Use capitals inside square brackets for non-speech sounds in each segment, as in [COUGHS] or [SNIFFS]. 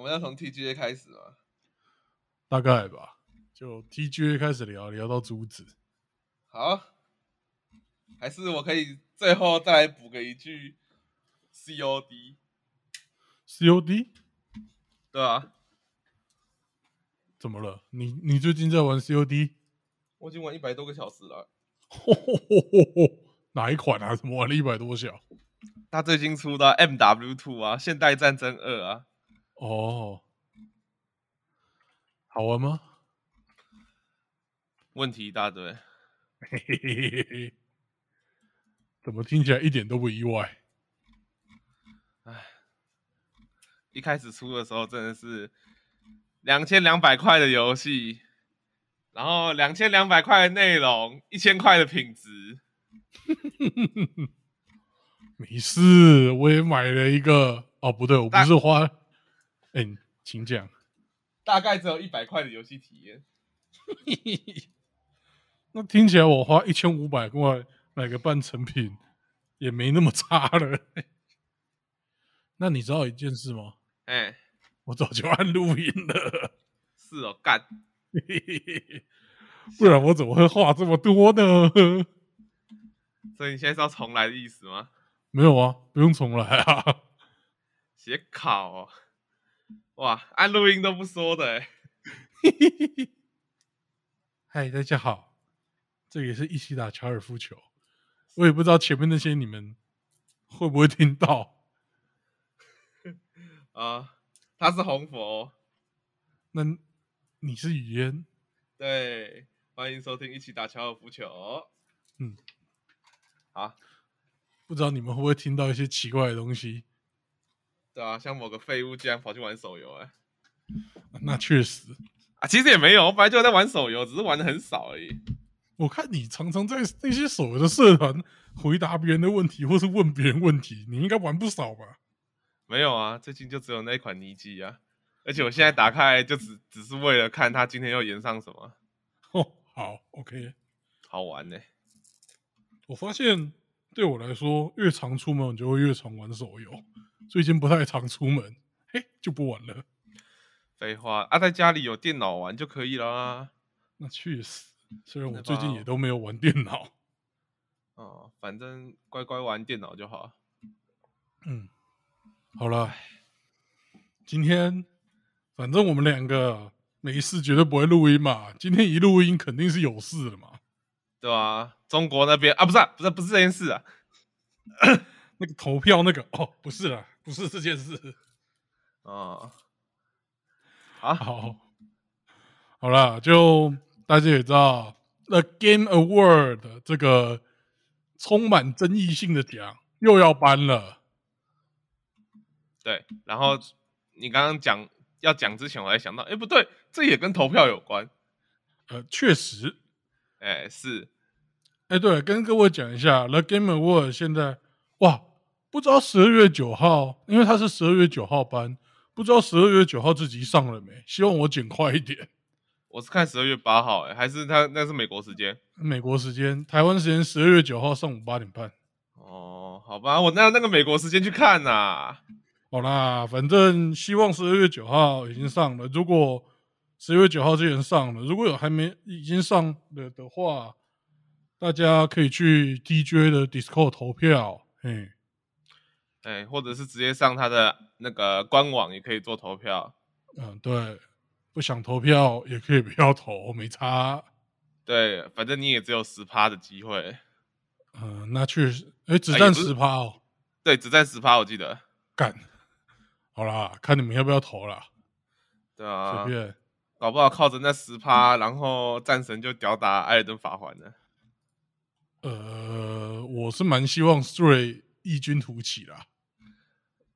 我们要从 TGA 开始吗？大概吧，就 TGA 开始聊，聊到珠子。好，还是我可以最后再来补个一句 COD，COD 对啊？怎么了？你你最近在玩 COD？我已经玩一百多个小时了。[LAUGHS] 哪一款啊？怎么玩了一百多小？他最近出的 MW Two 啊，现代战争二啊，哦，好玩吗？问题一大堆。嘿嘿嘿嘿嘿，怎么听起来一点都不意外？哎一开始出的时候真的是两千两百块的游戏，然后两千两百块的内容，一千块的品质。[LAUGHS] 没事，我也买了一个。哦，不对，我不是花。哎、请讲。大概只有一百块的游戏体验。[LAUGHS] 那听起来我花一千五百块买个半成品，也没那么差了。那你知道一件事吗？哎、我早就按录音了，是哦，干，[LAUGHS] 不然我怎么会话这么多呢？所以你现在是要重来的意思吗？没有啊，不用重来啊。写考、哦，哇，按录音都不说的嘿。[LAUGHS] 嗨，大家好，这也是一起打高尔夫球。我也不知道前面那些你们会不会听到。[LAUGHS] 啊，他是红佛，那你是雨嫣，对，欢迎收听一起打高尔夫球。嗯，好，不知道你们会不会听到一些奇怪的东西？对啊，像某个废物竟然跑去玩手游哎、那确实，啊，其实也没有，我本来就在玩手游，只是玩的很少而已。我看你常常在那些手游的社团回答别人的问题，或是问别人问题，你应该玩不少吧？没有啊，最近就只有那一款尼基啊，而且我现在打开就只只是为了看他今天又演上什么，哦，好，OK。好玩呢、我发现对我来说，越常出门我就会越常玩手游。最近不太常出门，嘿，就不玩了。废话啊，在家里有电脑玩就可以啦。那确实，虽然我最近也都没有玩电脑。[LAUGHS] 哦，反正乖乖玩电脑就好。嗯，好了，今天反正我们两个没事，绝对不会录音嘛。今天一录音，肯定是有事了嘛。对吧、中国那边啊，不是、啊、不是不是这件事啊，[COUGHS] 那个投票那个哦，不是啦，不是这件事。[LAUGHS] 啊，啊，好，好啦，就大家也知道，The Game Award 这个充满争议性的奖又要颁了。对，然后你刚刚讲要讲之前，我还想到，哎，不对，这也跟投票有关。呃，确实，哎，是，哎，对，跟各位讲一下，The Game Award 现在哇，不知道十二月九号，因为他是十二月九号班，不知道十二月九号这集上了没？希望我剪快一点。我是看十二月八号，哎，还是他那是美国时间。美国时间，台湾时间十二月九号上午八点半。哦，好吧，我那那个美国时间去看呐、好啦，反正希望十二月九号已经上了。如果十月九号之前上了，如果有还没已经上了的话，大家可以去 DJ 的 Discord 投票。嘿，哎，或者是直接上他的那个官网也可以做投票。嗯，对，不想投票也可以不要投，没差。对，反正你也只有十趴的机会。嗯，那确实，哎，只占十趴哦，对，只占十趴，我记得。干。[LAUGHS] 好啦，看你们要不要投啦，对啊随，便。搞不好靠着那十趴，然后战神就吊打艾尔登法环了。呃，我是蛮希望 Stray 异军突起啦。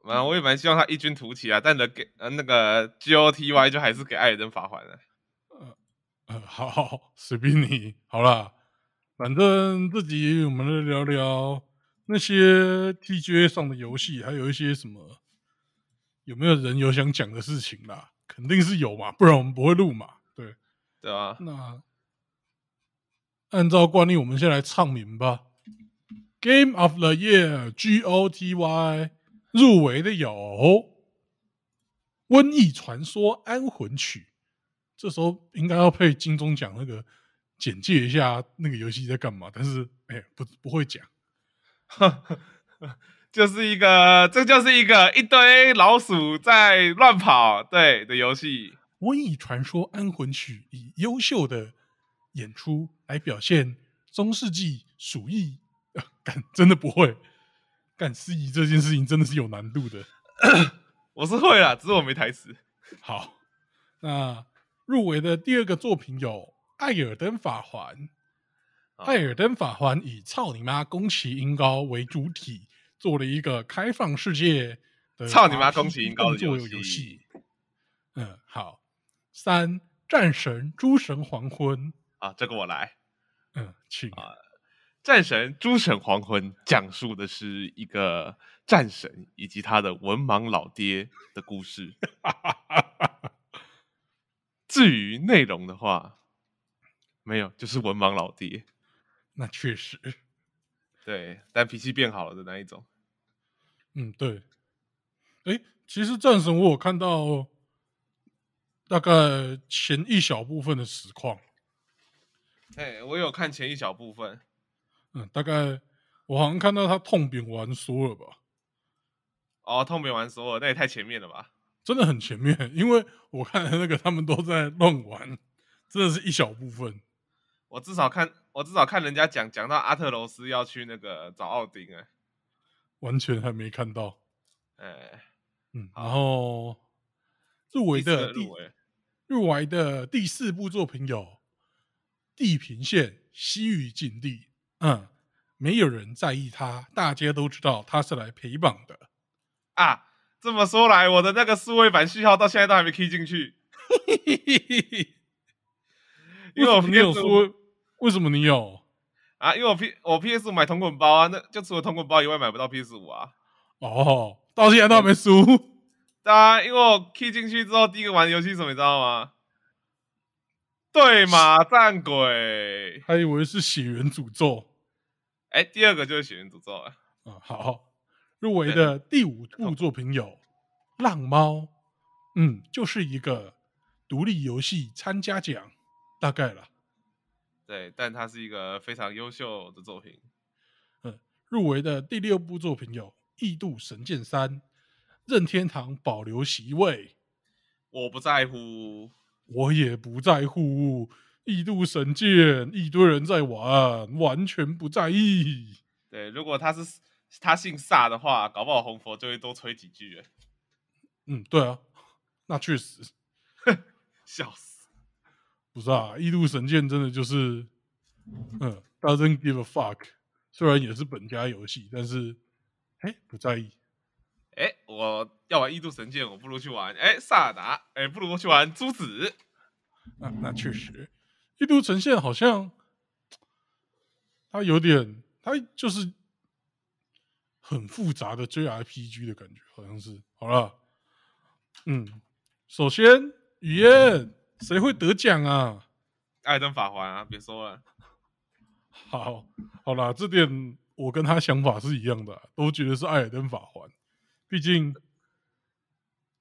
啊，我也蛮希望他异军突起啊，但的给呃那个 GOTY 就还是给艾尔登法环了。呃，好好，随便你。好啦，反正这集我们来聊聊那些 TGA 上的游戏，还有一些什么有没有人有想讲的事情啦？肯定是有嘛，不然我们不会录嘛。对，对啊，那按照惯例，我们先来唱名吧。Game of the Year GOTY 入围的有瘟疫传说安魂曲》，这时候应该要配金钟奖那个简介一下那个游戏在干嘛，但是哎、不不会讲。[LAUGHS] 就是一个，这就是一个一堆老鼠在乱跑对的游戏。《瘟疫传说安魂曲》以优秀的演出来表现中世纪鼠疫，啊干真的不会干司仪这件事情真的是有难度的。我是会啦，只是我没台词。好，那入围的第二个作品有《艾尔登法环》。艾尔登法环以“操你妈，宫崎英高”为主体，做了一个开放世界的操你妈宫崎英高的游戏。嗯，好。三战神诸神黄昏。啊，这个我来。嗯，请。战神诸神黄昏讲述的是一个战神以及他的文盲老爹的故事。至于内容的话，没有，就是文盲老爹。那确实，对，但脾气变好了的那一种。嗯，对。哎，其实战神我有看到大概前一小部分的实况。哎，我有看前一小部分。嗯，大概我好像看到他痛扁完说了吧，哦，痛扁完所有，那也太前面了吧？真的很前面，因为我看那个他们都在乱玩，真的是一小部分。我至少看，我至少看人家讲讲到阿特柔斯要去那个找奥丁哎，完全还没看到。哎，嗯，然后入围的入围的第四部作品有《地平线：西域禁地》。嗯，没有人在意他，大家都知道他是来陪榜的。啊。这么说来，我的那个数位版序号到现在都还没 key 进去，因为我为什么你有 PS 说？为什么你有？啊，因为我 P 我 PS 五买同捆包啊，那就除了同捆包以外买不到 PS 五啊。哦，到现在都还没输。[LAUGHS] 对啊，因为我 key 进去之后，第一个玩的游戏是什么，你知道吗？对马战鬼。还以为是血缘诅咒哎，第二个就是血缘诅咒啊。啊。好，入围的第五部作品有《浪猫》，嗯，就是一个独立游戏参加奖，大概了。对，但它是一个非常优秀的作品。嗯入围的第六部作品有《异度神剑三》，任天堂保留席位，我不在乎，我也不在乎。异度神剑一堆人在玩，完全不在意。对，如果他是他姓萨的话，搞不好红佛就会多吹几句了，嗯，对啊，那确实 [LAUGHS] 笑死。不是啊。异度神剑真的就是，嗯，doesn't give a fuck。虽然也是本家游戏，但是，哎，不在意。哎，我要玩异度神剑，我不如去玩哎萨尔达，哎，不如去玩珠子。那，那确实，异度呈现好像 [TSK] 它有点，它就是很复杂的 JRPG 的感觉，好像是。好了，嗯，首先雨燕谁会得奖啊？艾登法环啊，别说了，好，好啦，这点我跟他想法是一样的啊、都觉得是艾尔登法环，毕竟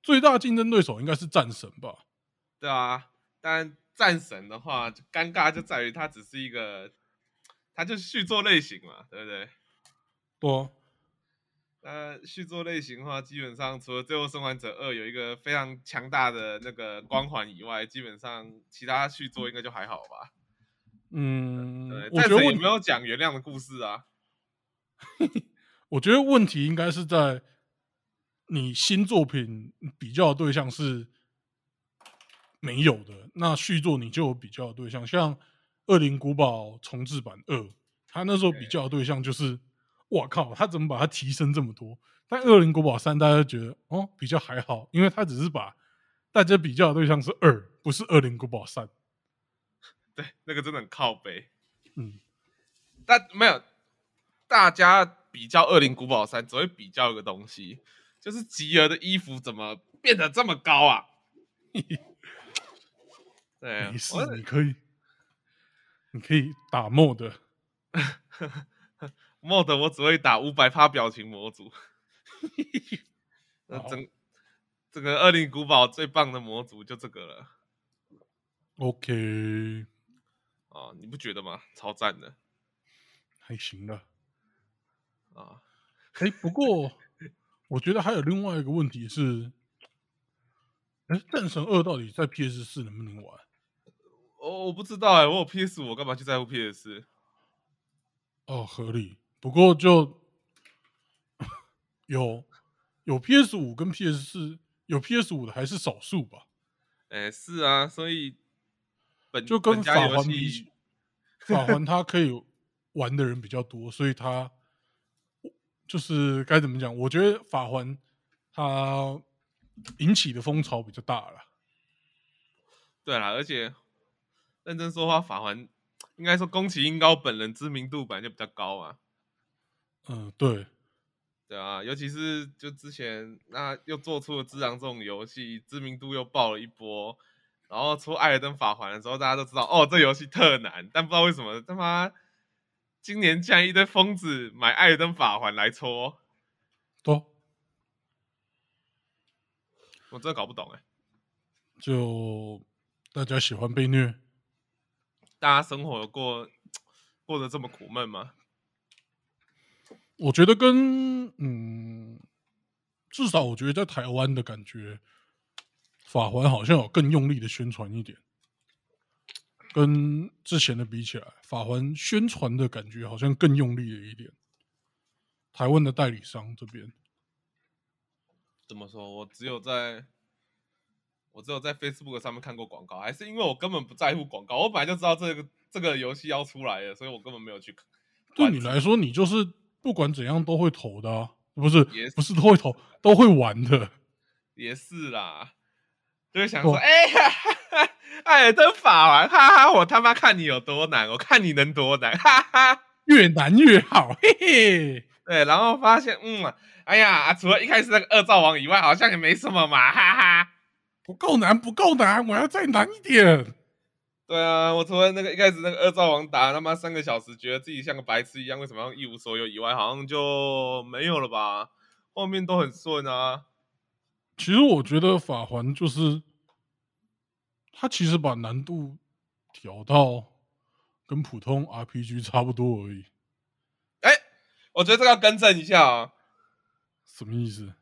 最大竞争对手应该是战神吧？对啊。但战神的话，就尴尬就在于它只是一个，它就是续作类型嘛，对不对？对啊，那续作类型的话，基本上除了《最后生还者二》有一个非常强大的那个光环以外，基本上其他续作应该就还好吧。嗯对，，我觉得问战神也没有讲原谅的故事啊。[LAUGHS] 我觉得问题应该是在你新作品比较的对象是没有的，那续作你就有比较的对象，像《恶灵古堡重置版二》，他那时候比较的对象就是，我靠，他怎么把它提升这么多？但《恶灵古堡三》大家就觉得哦比较还好，因为他只是把大家比较的对象是二，不是《恶灵古堡三》。对，那个真的很靠背。嗯，但没有，大家比较《恶灵古堡三》，只会比较一个东西，就是吉儿的衣服怎么变得这么高啊？[LAUGHS] 对，没事，你可以，你可以打 mod。[LAUGHS] mod 我只会打五百趴表情模组，那整整这个恶灵古堡最棒的模组就这个了。OK，啊，你不觉得吗？超赞的还行的。啊！哎，不过我觉得还有另外一个问题是，哎，《战神二》到底在 PS 四能不能玩？我我不知道哎、我有 PS 五，我干嘛去在乎 PS？哦，合理。不过就有有 PS 五跟 PS 四，有 PS 五的还是少数吧。哎、是啊，所以本就跟法环比起，法环它可以玩的人比较多，所以它就是该怎么讲？我觉得法环它引起的风潮比较大了。对啦，而且认真说话，法环应该说宫崎英高本人知名度本来就比较高嘛。嗯，对，对啊，尤其是就之前那又做出了《之狼》这种游戏，知名度又爆了一波，然后出《艾尔登法环》的时候，大家都知道哦，这游戏特难，但不知道为什么他妈今年竟然一堆疯子买《艾尔登法环》来搓，多我真的搞不懂哎、就大家喜欢被虐。大家生活有过过得这么苦闷吗？我觉得跟嗯，至少我觉得在台湾的感觉，法环好像有更用力的宣传一点，跟之前的比起来，法环宣传的感觉好像更用力了一点。台湾的代理商这边，怎么说？我只有在，我只有在 Facebook 上面看过广告，还是因为我根本不在乎广告，我本来就知道这个这个游戏要出来了，所以我根本没有去看。对你来说，你就是不管怎样都会投的、啊，不是也不是都会投，都会玩的。[LAUGHS] 也是啦，就是想说，哦哎呀，哈哈艾尔登法玩，哈哈，我他妈看你有多难，我看你能多难，哈哈。越难越好，嘿嘿。对，然后发现，嗯，哎呀，除了一开始那个恶兆王以外，好像也没什么嘛，哈哈。不够难，不够难，我要再难一点。对啊，我除了那个一开始那个二兆王打他妈三个小时，觉得自己像个白痴一样，为什么要一无所有以外，好像就没有了吧？后面都很顺啊。其实我觉得法环就是，他其实把难度调到跟普通 RPG 差不多而已。哎，我觉得这个要更正一下啊。什么意思？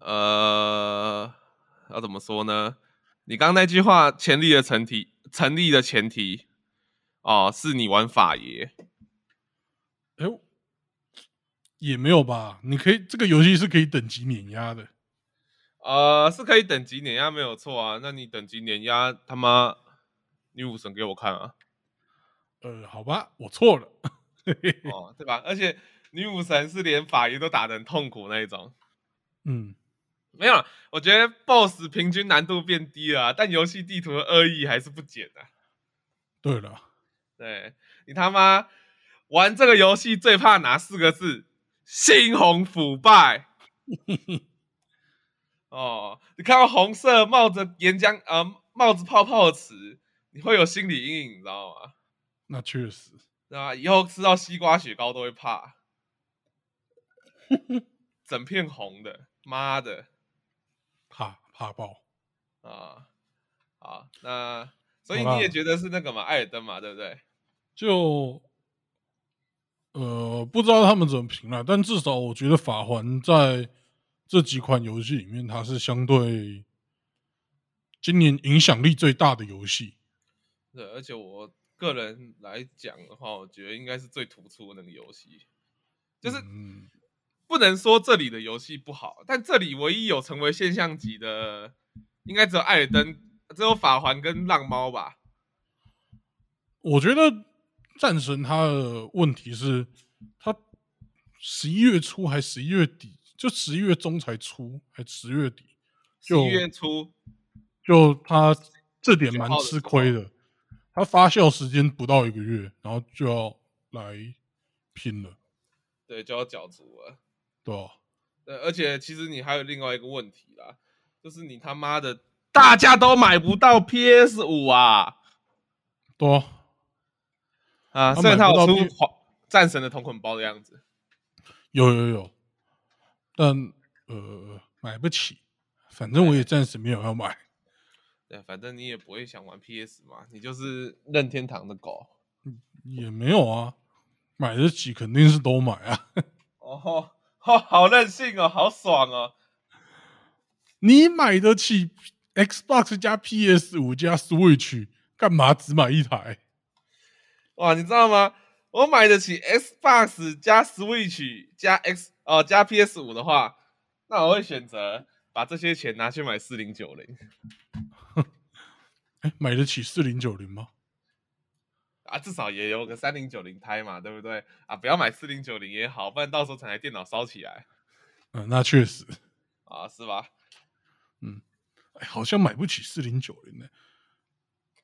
呃，要怎么说呢？你刚刚那句话成立的前提，成立的前提哦，是你玩法爷。哎、也没有吧？你可以这个游戏是可以等级碾压的。呃，是可以等级碾压没有错啊。那你等级碾压他妈女武神给我看啊！呃，好吧，我错了。哦，对吧？而且女武神是连法爷都打得很痛苦那一种。嗯，没有，我觉得 BOSS 平均难度变低了啊，但游戏地图的恶意还是不减的、对了，对你他妈玩这个游戏最怕哪四个字？猩红腐败。[LAUGHS] 哦，你看到红色冒着岩浆呃冒着泡泡的词，你会有心理阴影，你知道吗？那确实。对吧？以后吃到西瓜雪糕都会怕，[LAUGHS] 整片红的，妈的怕怕爆。啊！好，那所以你也觉得是那个嘛，艾尔登嘛，对不对？就呃，不知道他们怎么评了，但至少我觉得法环在这几款游戏里面，它是相对今年影响力最大的游戏。对，而且我个人来讲的话，我觉得应该是最突出的那个游戏，就是嗯，不能说这里的游戏不好，但这里唯一有成为现象级的，应该只有艾尔登，只有法环跟浪猫吧。我觉得战神它的问题是，它十一月初还十一月底，就十一月中才出，还十月底，就十一月初，就它这点9蛮吃亏的。它发酵时间不到一个月，然后就要来拼了，对，就要角逐了。对吧？对，而且其实你还有另外一个问题啦，就是你他妈的大家都买不到 PS 五啊！多啊，虽然它有出战神的同捆包的样子，有有有，但呃买不起，反正我也暂时没有要买。[LAUGHS] 对，反正你也不会想玩 PS 嘛，你就是任天堂的狗。也没有啊，买得起肯定是都买啊。[LAUGHS] 哦，好好任性哦，好爽哦！你买得起 Xbox 加 PS 五加 Switch，干嘛只买一台？哇，你知道吗？我买得起 Xbox 加 Switch 加 X 哦加 PS 五的话，那我会选择把这些钱拿去买四零九零。[LAUGHS] 哎，买得起四零九零吗？啊，至少也有个三零九零胎嘛，对不对？啊，不要买四零九零也好，不然到时候整台电脑烧起来。嗯，那确实 [LAUGHS] 啊，是吧？嗯，哎，好像买不起四零九零呢，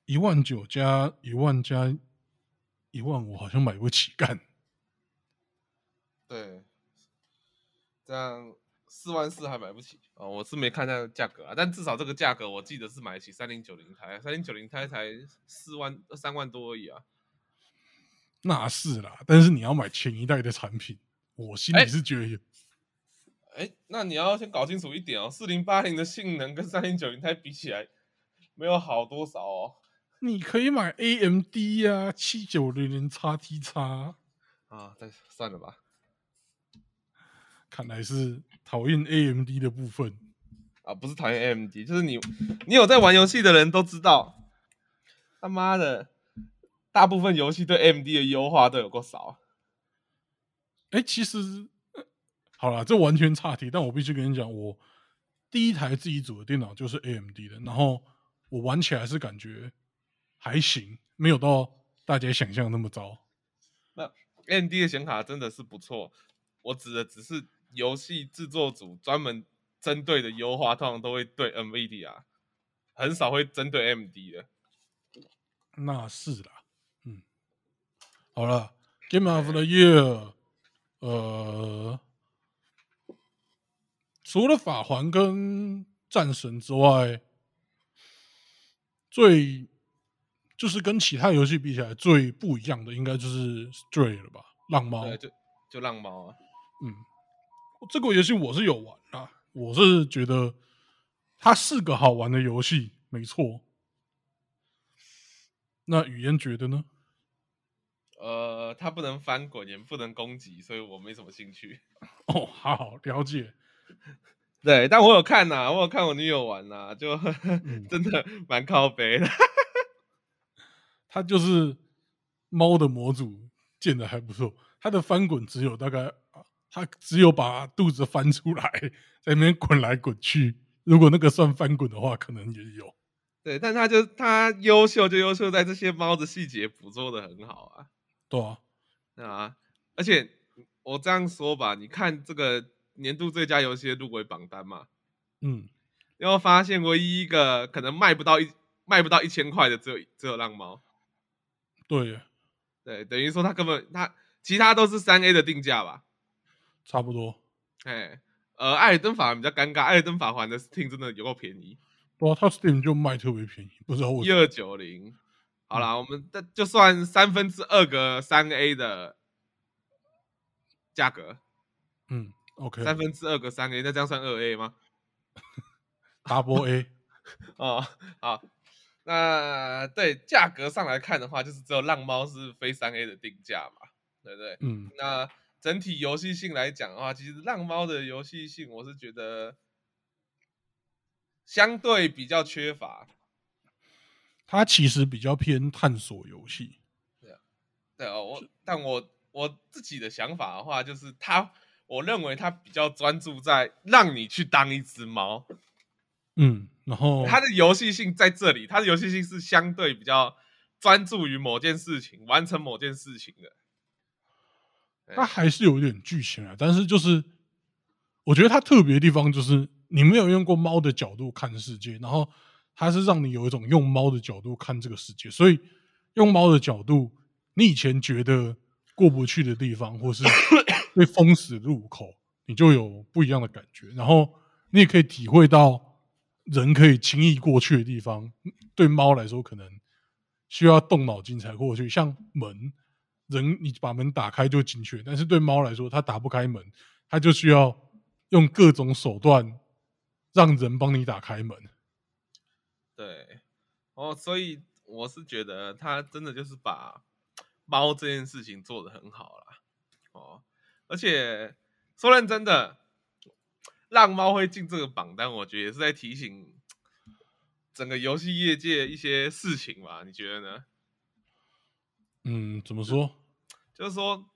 一万九加一万加一万五，好像买不起干。对，这样四万四还买不起啊？我是没看那个价格啊，但至少这个价格我记得是买得起三零九零台，三零九零台才四万三万多而已啊。那是啦，但是你要买前一代的产品，我心里是觉得，哎，那你要先搞清楚一点哦，四零八零的性能跟三零九零钛比起来，没有好多少哦。你可以买 AMD 呀，七九零零 XT 啊，但算了吧。看来是讨厌 AMD 的部分啊，不是讨厌 AMD，就是你，你有在玩游戏的人都知道，他妈的。大部分游戏对 AMD 的优化都有够少。哎，其实好了，这完全差题。但我必须跟你讲，我第一台自己组的电脑就是 AMD 的，然后我玩起来是感觉还行，没有到大家想象那么糟。那 AMD 的显卡真的是不错。我指的只是游戏制作组专门针对的优化，通常都会对 NVIDIA，很少会针对 AMD 的。那是啦。好了，Game of the Year，呃，除了法环跟战神之外，最就是跟其他游戏比起来最不一样的，应该就是 Stray 了吧？浪猫，就就浪猫啊。嗯，这个游戏我是有玩啊，我是觉得它是个好玩的游戏，没错。那语言觉得呢？呃，它不能翻滚，也不能攻击，所以我没什么兴趣。[LAUGHS] 哦，好了解。[LAUGHS] 对，但我有看呐，我有看我女友玩呐，就真的蛮靠背的。它就是猫的模组建的还不错，它的翻滚只有大概，它只有把肚子翻出来，在那边滚来滚去。如果那个算翻滚的话，可能也有。对，但它就它优秀，就优秀在这些猫的细节捕捉的很好啊。对啊，啊！而且我这样说吧，你看这个年度最佳游戏的入围榜单嘛，嗯，然后发现唯一一个可能卖不到一卖不到一千块的，只有只有浪猫。对，对，等于说他根本他其他都是三 A 的定价吧，差不多。哎，呃，艾尔登法环比较尴尬，艾尔登法环的 Steam 真的有够便宜，哇，它 Steam 就卖特别便宜，不知道为什么一二九零。好了，我们的就算三分之二个三 A 的价格，嗯，OK，三分之二个三 A，那这样算二 A 吗？Double A，[LAUGHS] 哦，好，那对价格上来看的话，就是只有浪猫是非三 A 的定价嘛，对不对？嗯，那整体游戏性来讲的话，其实浪猫的游戏性，我是觉得相对比较缺乏。它其实比较偏探索游戏，对啊，对啊，我但我我自己的想法的话，就是它，我认为它比较专注在让你去当一只猫，嗯，然后它的游戏性在这里，它的游戏性是相对比较专注于某件事情，完成某件事情的，它还是有点剧情啊，但是就是我觉得它特别的地方就是你没有用过猫的角度看世界，然后。它是让你有一种用猫的角度看这个世界，所以用猫的角度，你以前觉得过不去的地方，或是 [COUGHS] 被封死入口，你就有不一样的感觉。然后你也可以体会到人可以轻易过去的地方，对猫来说可能需要动脑筋才过去。像门，人你把门打开就进去，但是对猫来说，它打不开门，它就需要用各种手段。让人帮你打开门。对，哦，所以我是觉得他真的就是把猫这件事情做得很好啦。哦，而且说认真的，让猫会进这个榜单，我觉得也是在提醒整个游戏业界一些事情吧？你觉得呢？嗯，怎么说？就是说，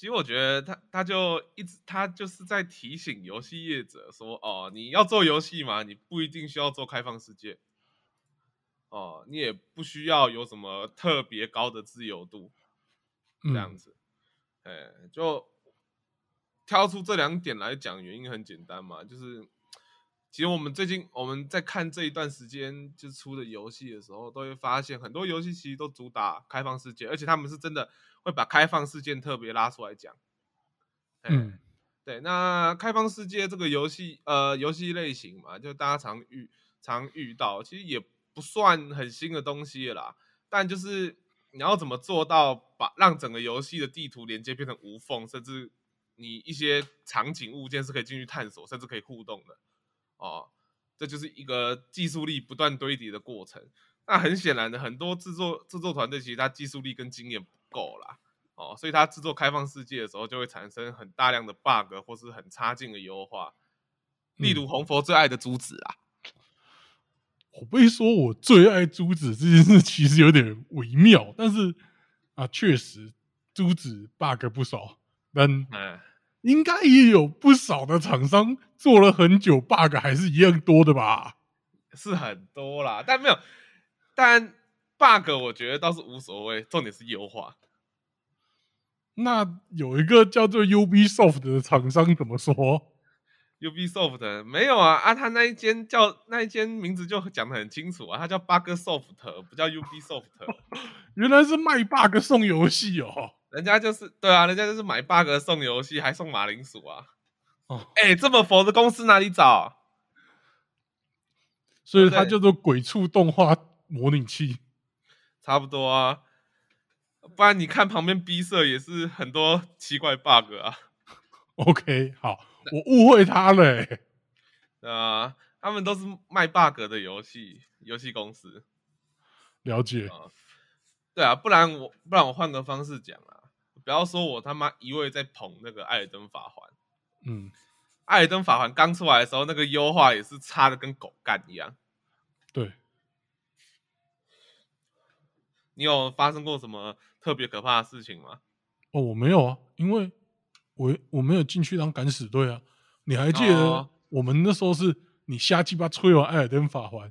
其实我觉得他他就一直他就是在提醒游戏业者说，哦，你要做游戏嘛，你不一定需要做开放世界，哦，你也不需要有什么特别高的自由度，这样子，哎，就挑出这两点来讲，原因很简单嘛，就是。其实我们最近我们在看这一段时间就出的游戏的时候，都会发现很多游戏其实都主打开放世界，而且他们是真的会把开放世界特别拉出来讲。嗯，对，那开放世界这个游戏，呃，游戏类型嘛，就大家常遇常遇到，其实也不算很新的东西啦。但就是你要怎么做到把让整个游戏的地图连接变成无缝，甚至你一些场景物件是可以进去探索，甚至可以互动的。哦，这就是一个技术力不断堆叠的过程。那很显然的，很多制作制作团队其实他技术力跟经验不够啦。哦，所以它制作开放世界的时候，就会产生很大量的 bug 或是很差劲的优化。例如红佛最爱的珠子啊，我不会说我最爱珠子这件事其实有点微妙，但是啊，确实珠子 bug 不少，但。应该也有不少的厂商做了很久，bug 还是一样多的吧？是很多啦，但没有，但 bug 我觉得倒是无所谓，重点是优化。那有一个叫做 Ubisoft 的厂商怎么说？Ubisoft 没有啊啊，他那一间叫那一间名字就讲的很清楚啊，他叫 Bugsoft，不叫 Ubisoft。[LAUGHS] 原来是卖 bug 送游戏哦。人家就是对啊，人家就是买 bug 送游戏，还送马铃薯啊！哦，哎，这么佛的公司哪里找？所以它叫做鬼畜动画模拟器，差不多啊。不然你看旁边 B 社也是很多奇怪 bug 啊。OK，好，我误会他了。啊，他们都是卖 bug 的游戏游戏公司。了解。对啊，不然我不然我换个方式讲啊。不要说我他妈一味在捧那个《艾尔登法环》，嗯，《艾尔登法环》刚出来的时候，那个优化也是差的跟狗干一样。对，你有发生过什么特别可怕的事情吗？哦，我没有啊，因为我我没有进去当敢死队啊。你还记得我们那时候是你瞎鸡巴吹完《艾尔登法环》，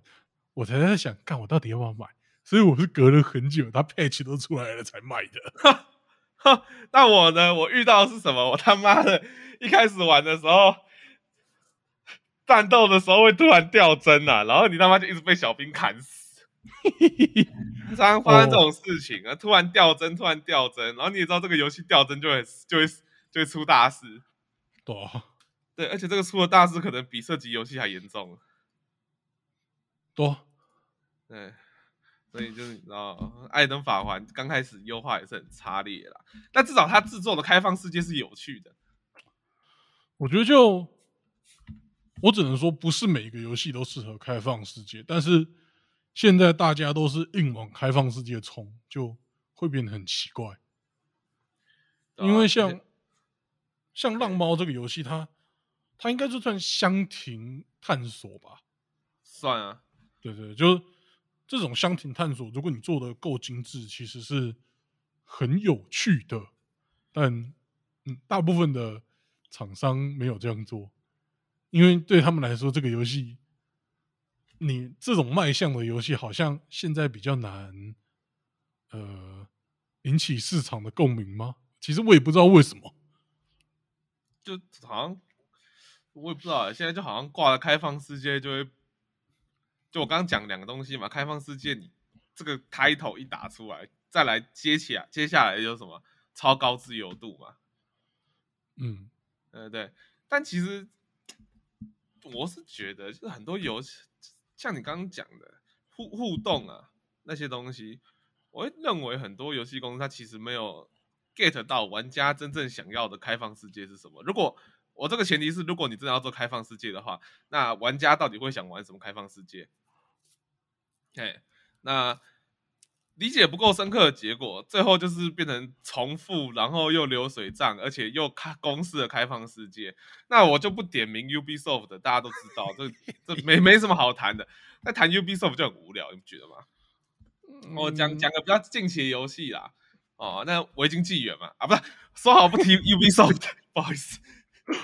我才在想，看我到底要不要买？所以我是隔了很久，他 patch 都出来了才买的。[LAUGHS] 哈那我呢？我遇到的是什么？我他妈的，一开始玩的时候，战斗的时候会突然掉帧啊，然后你他妈就一直被小兵砍死。常常发生这种事情啊，突然掉帧，突然掉帧，然后你也知道这个游戏掉帧就会就会就会出大事。对，对，而且这个出的大事可能比射击游戏还严重。多，对。所以就是你知道，《艾登法环》刚开始优化也是很差劣啦，但至少它制作的开放世界是有趣的。我觉得就，我只能说，不是每一个游戏都适合开放世界，但是现在大家都是硬往开放世界冲，就会变得很奇怪。因为像像浪猫这个游戏，它它应该就算箱庭探索吧？算啊，对对，就是。这种箱庭探索，如果你做的够精致，其实是很有趣的。但，嗯，大部分的厂商没有这样做，因为对他们来说，这个游戏，你这种卖相的游戏，好像现在比较难，呃，引起市场的共鸣吗？其实我也不知道为什么，就好像我也不知道，现在就好像挂了开放世界就会。就我刚刚讲两个东西嘛，开放世界，你这个 title 一打出来，再来接起来，接下来就是什么超高自由度嘛，嗯，呃对，但其实我是觉得，就是很多游戏，像你刚刚讲的互互动啊那些东西，我会认为很多游戏公司它其实没有 get 到玩家真正想要的开放世界是什么。如果我这个前提是，如果你真的要做开放世界的话，那玩家到底会想玩什么开放世界？哎，那理解不够深刻的结果，最后就是变成重复，然后又流水账，而且又开公式的开放世界。那我就不点名 Ubisoft 的，大家都知道，这这没没什么好谈的。那谈 Ubisoft 就很无聊，你不觉得吗？我讲讲个比较近期的游戏啦。哦，那维京纪元嘛，啊，不是说好不提 [LAUGHS] Ubisoft，[LAUGHS] 不好意思。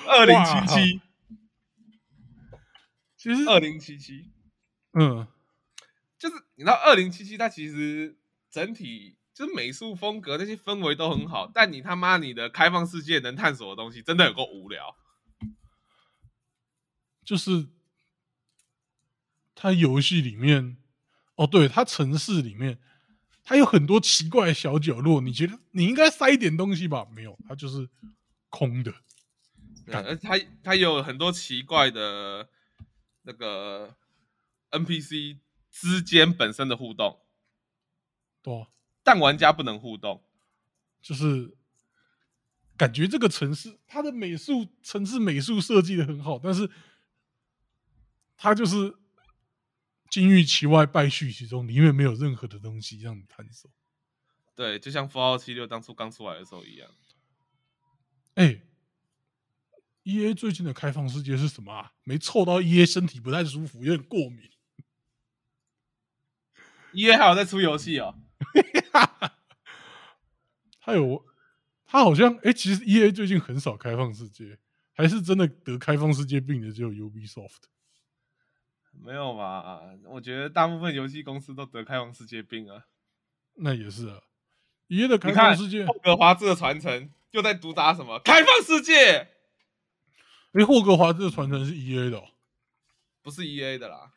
二零七七，其实二零七七，嗯，就是你知道二零七七，它其实整体就是美术风格那些氛围都很好，但你他妈你的开放世界能探索的东西真的有够无聊。就是它游戏里面，哦，对，它城市里面，它有很多奇怪的小角落，你觉得你应该塞一点东西吧？没有，它就是空的。而它它有很多奇怪的那个 NPC 之间本身的互动，对，但玩家不能互动，就是感觉这个城市它的美术城市美术设计的很好，但是它就是金玉其外败絮其中，里面没有任何的东西让你探索。对，就像《符号七六》当初刚出来的时候一样。哎。E A 最近的开放世界是什么啊？没凑到 E A 身体不太舒服，有点过敏。E A 还有在出游戏哦，[LAUGHS] 他有，他好像哎，其实 E A 最近很少开放世界，还是真的得开放世界病的只有 Ubisoft。没有吧？我觉得大部分游戏公司都得开放世界病啊。那也是啊，E A 的开放世界，霍格华兹的传承又在毒打什么开放世界？哎，霍格华兹的传承是 E A 的，不是 E A 的啦。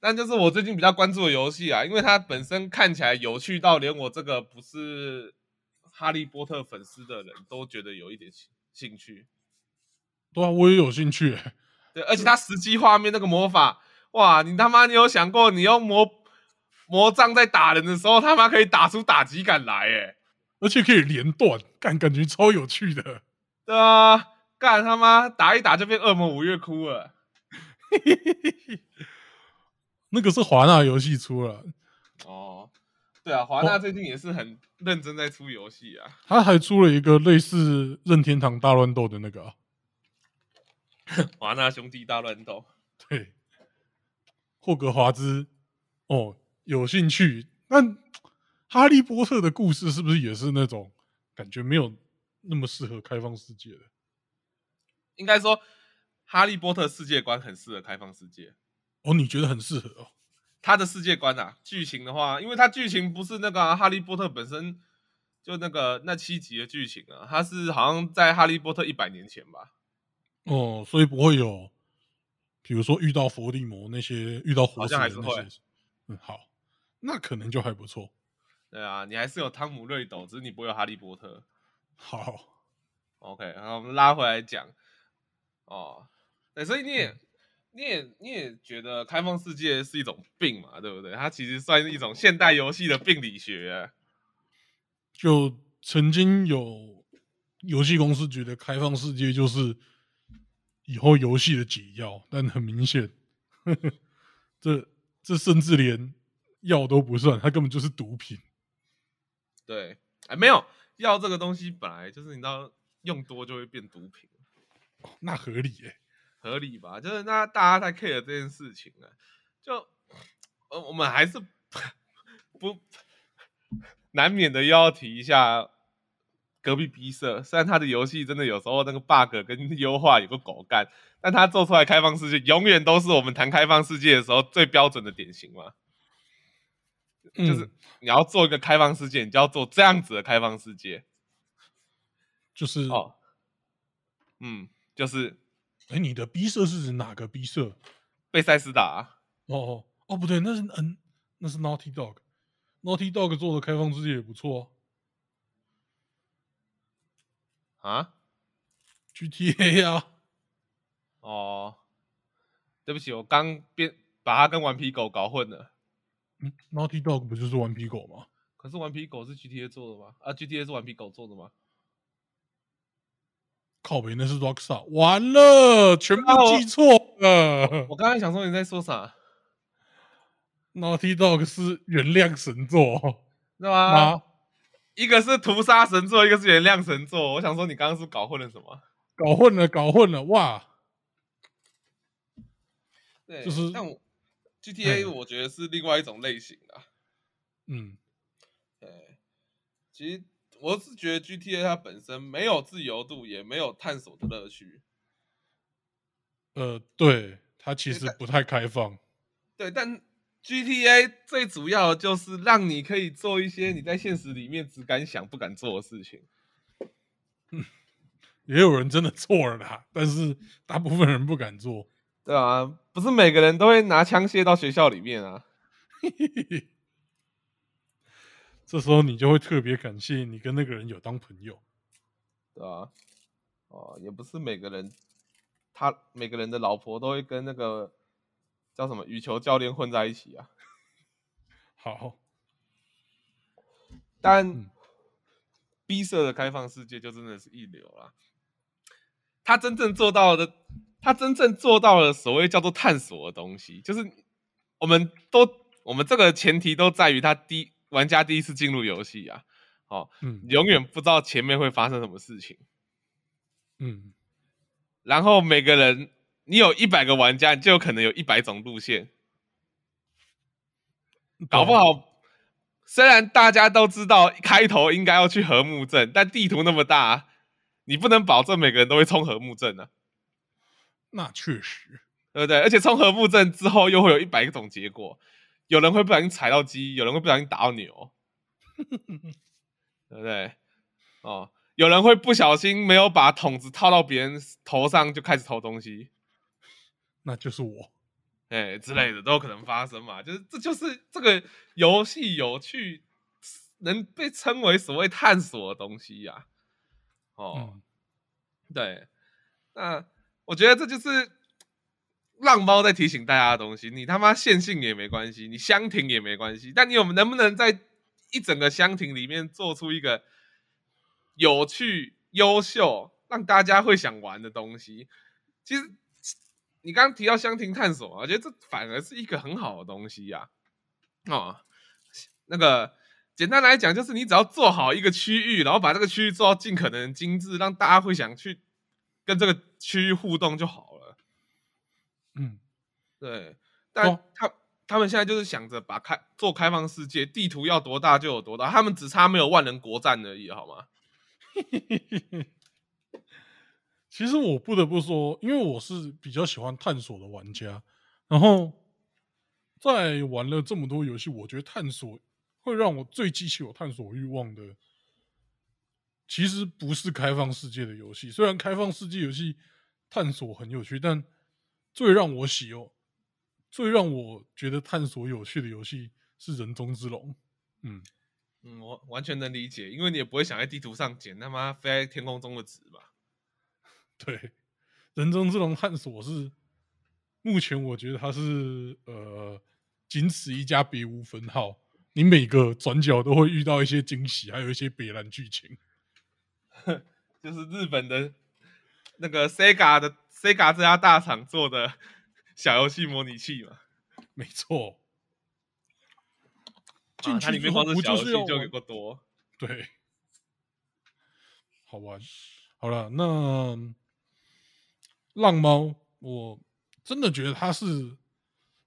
但就是我最近比较关注的游戏啊，因为它本身看起来有趣到连我这个不是哈利波特粉丝的人都觉得有一点兴趣。对啊，我也有兴趣。对，而且它实际画面那个魔法，哇，你他妈你有想过，你用魔魔杖在打人的时候，他妈可以打出打击感来，哎，而且可以连段，感感觉超有趣的。[LAUGHS] 对啊。干他妈打一打就变恶魔五月哭了，[LAUGHS] 那个是华纳游戏出了哦，对啊，华纳最近也是很认真在出游戏啊，他还出了一个类似任天堂大乱斗的那个 [LAUGHS] 华纳兄弟大乱斗，对，霍格华兹哦，有兴趣？那哈利波特的故事是不是也是那种感觉没有那么适合开放世界的？应该说，《哈利波特》世界观很适合开放世界哦。你觉得很适合哦？他的世界观啊，剧情的话，因为他剧情不是那个《哈利波特》本身就那个那七集的剧情啊，他是好像在《哈利波特》一百年前吧。哦，所以不会有，比如说遇到伏地魔那些，遇到活像还是会。嗯，好，那可能就还不错。对啊，你还是有汤姆·瑞斗，只是你不会有哈利波特。好，OK，然后我们拉回来讲。哦，对，所以你也，你也，你也觉得开放世界是一种病嘛，对不对？它其实算是一种现代游戏的病理学。[LAUGHS] 就曾经有游戏公司觉得开放世界就是以后游戏的解药，但很明显，[LAUGHS] 这这甚至连药都不算，它根本就是毒品。对，哎，没有药这个东西本来就是你知道用多就会变毒品。那合理诶，合理吧？就是那大家在 care 这件事情啊，就呃，我们还是不难免的要提一下隔壁 B 社。虽然他的游戏真的有时候那个 bug 跟优化有个狗干，但他做出来开放世界永远都是我们谈开放世界的时候最标准的典型嘛。就是你要做一个开放世界，你就要做这样子的开放世界，就是哦，嗯。就是，哎，你的 B 社是指哪个 B 社？贝塞斯达？哦哦哦，不对，那是 N，那是 Naughty Dog，Naughty Dog 做的开放世界也不错啊。GTA 啊？哦，对不起，我刚变把它跟顽皮狗搞混了。嗯，Naughty Dog 不就是顽皮狗吗？可是顽皮狗是 GTA 做的吗？啊，GTA 是顽皮狗做的吗？靠北那是 Rockstar，完了，全部记错了。我刚才想说你在说啥？Naughty Dog 是原谅神作，是吗？吗？一个是屠杀神作，一个是原谅神作。我想说你刚刚是搞混了什么？搞混了，搞混了，哇！对，就是但我 GTA 嗯我觉得是另外一种类型的啊。嗯，对，其实我是觉得 GTA 它本身没有自由度，也没有探索的乐趣。呃，对，它其实不太开放。对，但 GTA 最主要的就是让你可以做一些你在现实里面只敢想不敢做的事情。也有人真的做了啦，但是大部分人不敢做。对啊，不是每个人都会拿枪械到学校里面啊。[LAUGHS] 这时候你就会特别感谢你跟那个人有当朋友。对啊，哦，也不是每个人，他每个人的老婆都会跟那个叫什么羽球教练混在一起啊。[LAUGHS] 好，但嗯 B 社的开放世界就真的是一流啦。他真正做到的，他真正做到了所谓叫做探索的东西，就是我们都我们这个前提都在于他第玩家第一次进入游戏啊，哦，嗯永远不知道前面会发生什么事情。嗯，然后每个人，你有一百个玩家，你就有可能有一百种路线，搞不好。虽然大家都知道开头应该要去和睦镇，但地图那么大，你不能保证每个人都会冲和睦镇啊，那确实，对不对？而且冲和睦镇之后，又会有一百种结果，有人会不小心踩到鸡，有人会不小心打到牛，[LAUGHS] 对不对？哦，有人会不小心没有把桶子套到别人头上，就开始偷东西。那就是我。哎之类的都有可能发生嘛，就是这就是这个游戏有趣，能被称为所谓探索的东西呀、哦，嗯对，那我觉得这就是浪猫在提醒大家的东西。你他妈线性也没关系，你箱庭也没关系，但你有能不能在一整个箱庭里面做出一个有趣、优秀，让大家会想玩的东西？其实你刚刚提到箱庭探索，我觉得这反而是一个很好的东西呀、哦，那个简单来讲，就是你只要做好一个区域，然后把这个区域做到尽可能精致，让大家会想去跟这个区域互动就好。对，但哦他、他们现在就是想着把开做开放世界，地图要多大就有多大，他们只差没有万人国战而已，好吗？[LAUGHS] 其实我不得不说，因为我是比较喜欢探索的玩家，然后在玩了这么多游戏，我觉得探索会让我最激起我探索欲望的，其实不是开放世界的游戏。虽然开放世界游戏探索很有趣，但最让我喜哦，最让我觉得探索有趣的游戏是《人中之龙》。嗯，嗯，我完全能理解，因为你也不会想在地图上捡他妈飞在天空中的纸吧？对，人中之龙探索是目前我觉得它是呃仅此一家，别无分号。你每个转角都会遇到一些惊喜，还有一些别蓝剧情。[LAUGHS] 就是日本的那个 Sega 的 Sega 这家大厂做的小游戏模拟器嘛，没错，啊进去里面光是不小游戏就有就是要玩够多。对，好玩。好了，那浪猫，我真的觉得它是，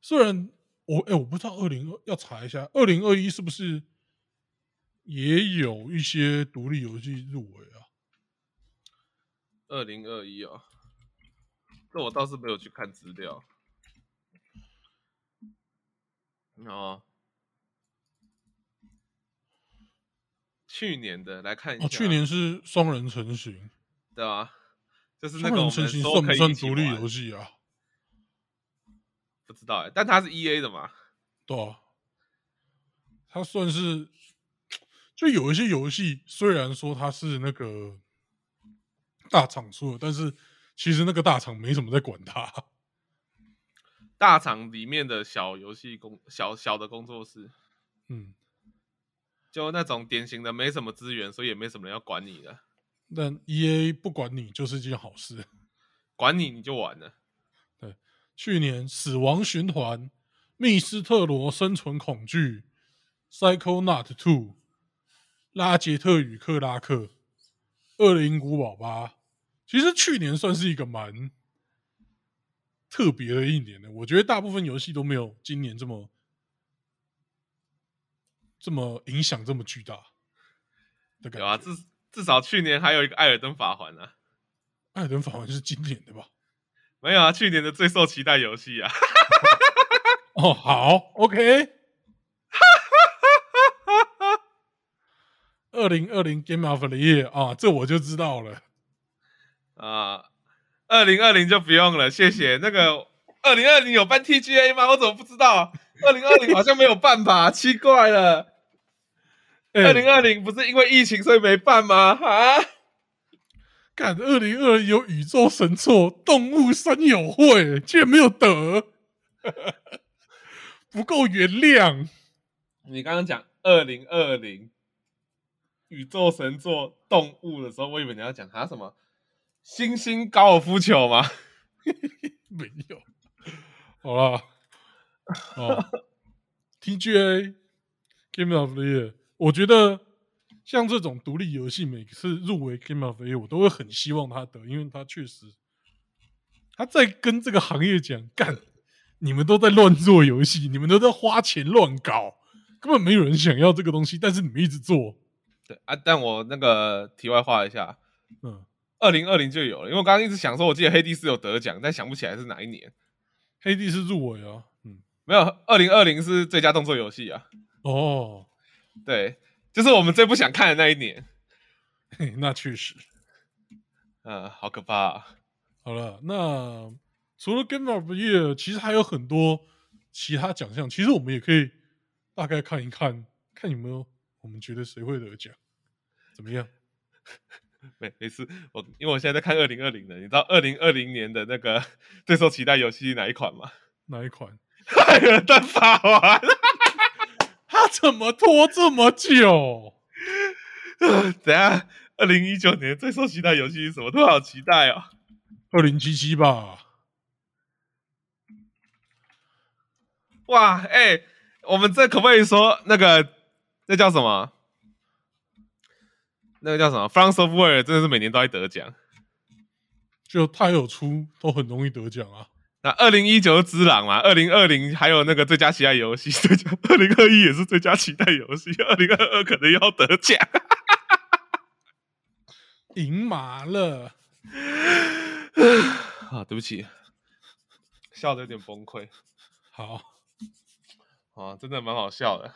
虽然我哎、我不知道二零二要查一下，二零二一是不是也有一些独立游戏入围啊？二零二一啊，这我倒是没有去看资料。哦，去年的来看一下，哦，去年是双人成行，对吧？就是那双人个我们成行算不可以一起算独立玩游戏啊？不知道哎，但它是 E A 的嘛？对啊，它算是，就有一些游戏，虽然说它是那个大厂出的，但是其实那个大厂没什么在管它。大厂里面的小游戏工小小的工作室，嗯，就那种典型的没什么资源，所以也没什么人要管你的。但 E A 不管你就是一件好事。管你你就完了。对去年《死亡循环》《密斯特罗生存恐惧》《Psychonaut Two》《拉杰特与克拉克》《恶灵古堡八》，其实去年算是一个蛮特别的一年呢。我觉得大部分游戏都没有今年这么这么影响这么巨大的感觉。有啊，至至少去年还有一个《艾尔登法环》啊。艾尔登法环是今年的吧？没有啊，去年的最受期待游戏啊。哦，好，OK。[LAUGHS] 二零二零 Game of the Year 啊，这我就知道了。啊，二零二零就不用了，谢谢。那个二零二零有办 TGA 吗？我怎么不知道？二零二零好像没有办吧？[LAUGHS] 奇怪了。二零二零不是因为疫情所以没办吗？啊？干，二零二零有宇宙神作动物森友会，竟然没有得，[LAUGHS] 不够原谅。你刚刚讲二零二零宇宙神作动物的时候，我以为你要讲他什么星星高尔夫球吗？[LAUGHS] 没有。好了，[LAUGHS] 哦，TGA Game of the Year，我觉得像这种独立游戏，每次入围 Game of the Year，我都会很希望他得，因为他确实他在跟这个行业讲，干，你们都在乱做游戏，你们都在花钱乱搞，根本没有人想要这个东西，但是你们一直做，对啊，但我那个题外话一下，嗯，二零二零就有了，因为我刚刚一直想说，我记得黑帝斯有得奖，但想不起来是哪一年。黑帝斯入围啊，嗯，没有，二零二零是最佳动作游戏啊。哦，对，就是我们最不想看的那一年。嘿，那确实，嗯，好可怕、啊。好了，那除了 Game of the Year，其实还有很多其他奖项，其实我们也可以大概看一看，看有没有我们觉得谁会得奖，怎么样？[LAUGHS] 没没事，我因为我现在在看二零二零的，你知道二零二零年的那个最受期待游戏是哪一款吗？[LAUGHS] 哪一款？艾尔登法环。[LAUGHS] 他怎么拖这么久？等下，二零一九年最受期待游戏是什么？都好期待哦。二零七七吧？哇，哎、我们这可不可以说那个那叫什么？那个叫什么？France Software 真的是每年都在得奖。就他有出，都很容易得奖啊。那二零一九是之狼嘛，二零二零还有那个最佳期待游戏，最佳二零二一也是最佳期待游戏，二零二二可能要得奖。赢麻了，啊，对不起，笑的有点崩溃。好，啊，真的蛮好笑的。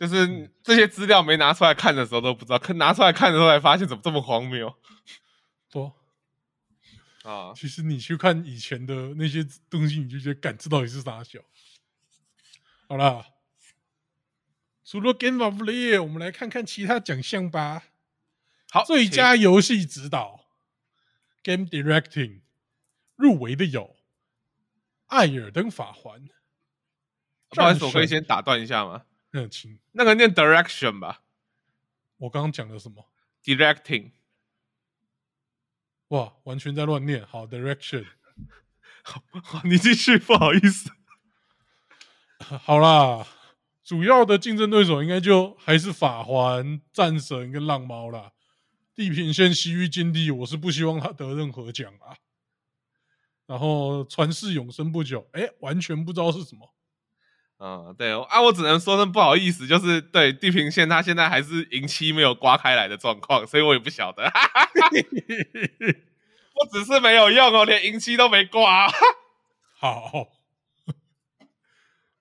就是这些资料没拿出来看的时候都不知道，看拿出来看的时候才发现怎么这么荒谬 [LAUGHS] 多。啊！其实你去看以前的那些东西，你就觉得，感知到底是啥小？好啦，除了 Game of the Year，我们来看看其他奖项吧。好，最佳游戏指导 （Game Directing） 入围的有《艾尔登法环》。不好意思，我可以先打断一下吗？嗯，请。那个念 Direction 吧。我刚刚讲的什么？Directing。哇，完全在乱念。好，Direction。[LAUGHS] 好，你继续，不好意思。[LAUGHS] 好啦，主要的竞争对手应该就还是法环、战神跟浪猫啦。地平线：西域禁地，我是不希望他得任何奖啊。然后传世永生不久，哎，完全不知道是什么。嗯，对啊，我只能说声不好意思，就是对地平线，它现在还是银漆没有刮开来的状况，所以我也不晓得。[LAUGHS] 不只是没有用哦，连银漆都没刮。[LAUGHS] 好，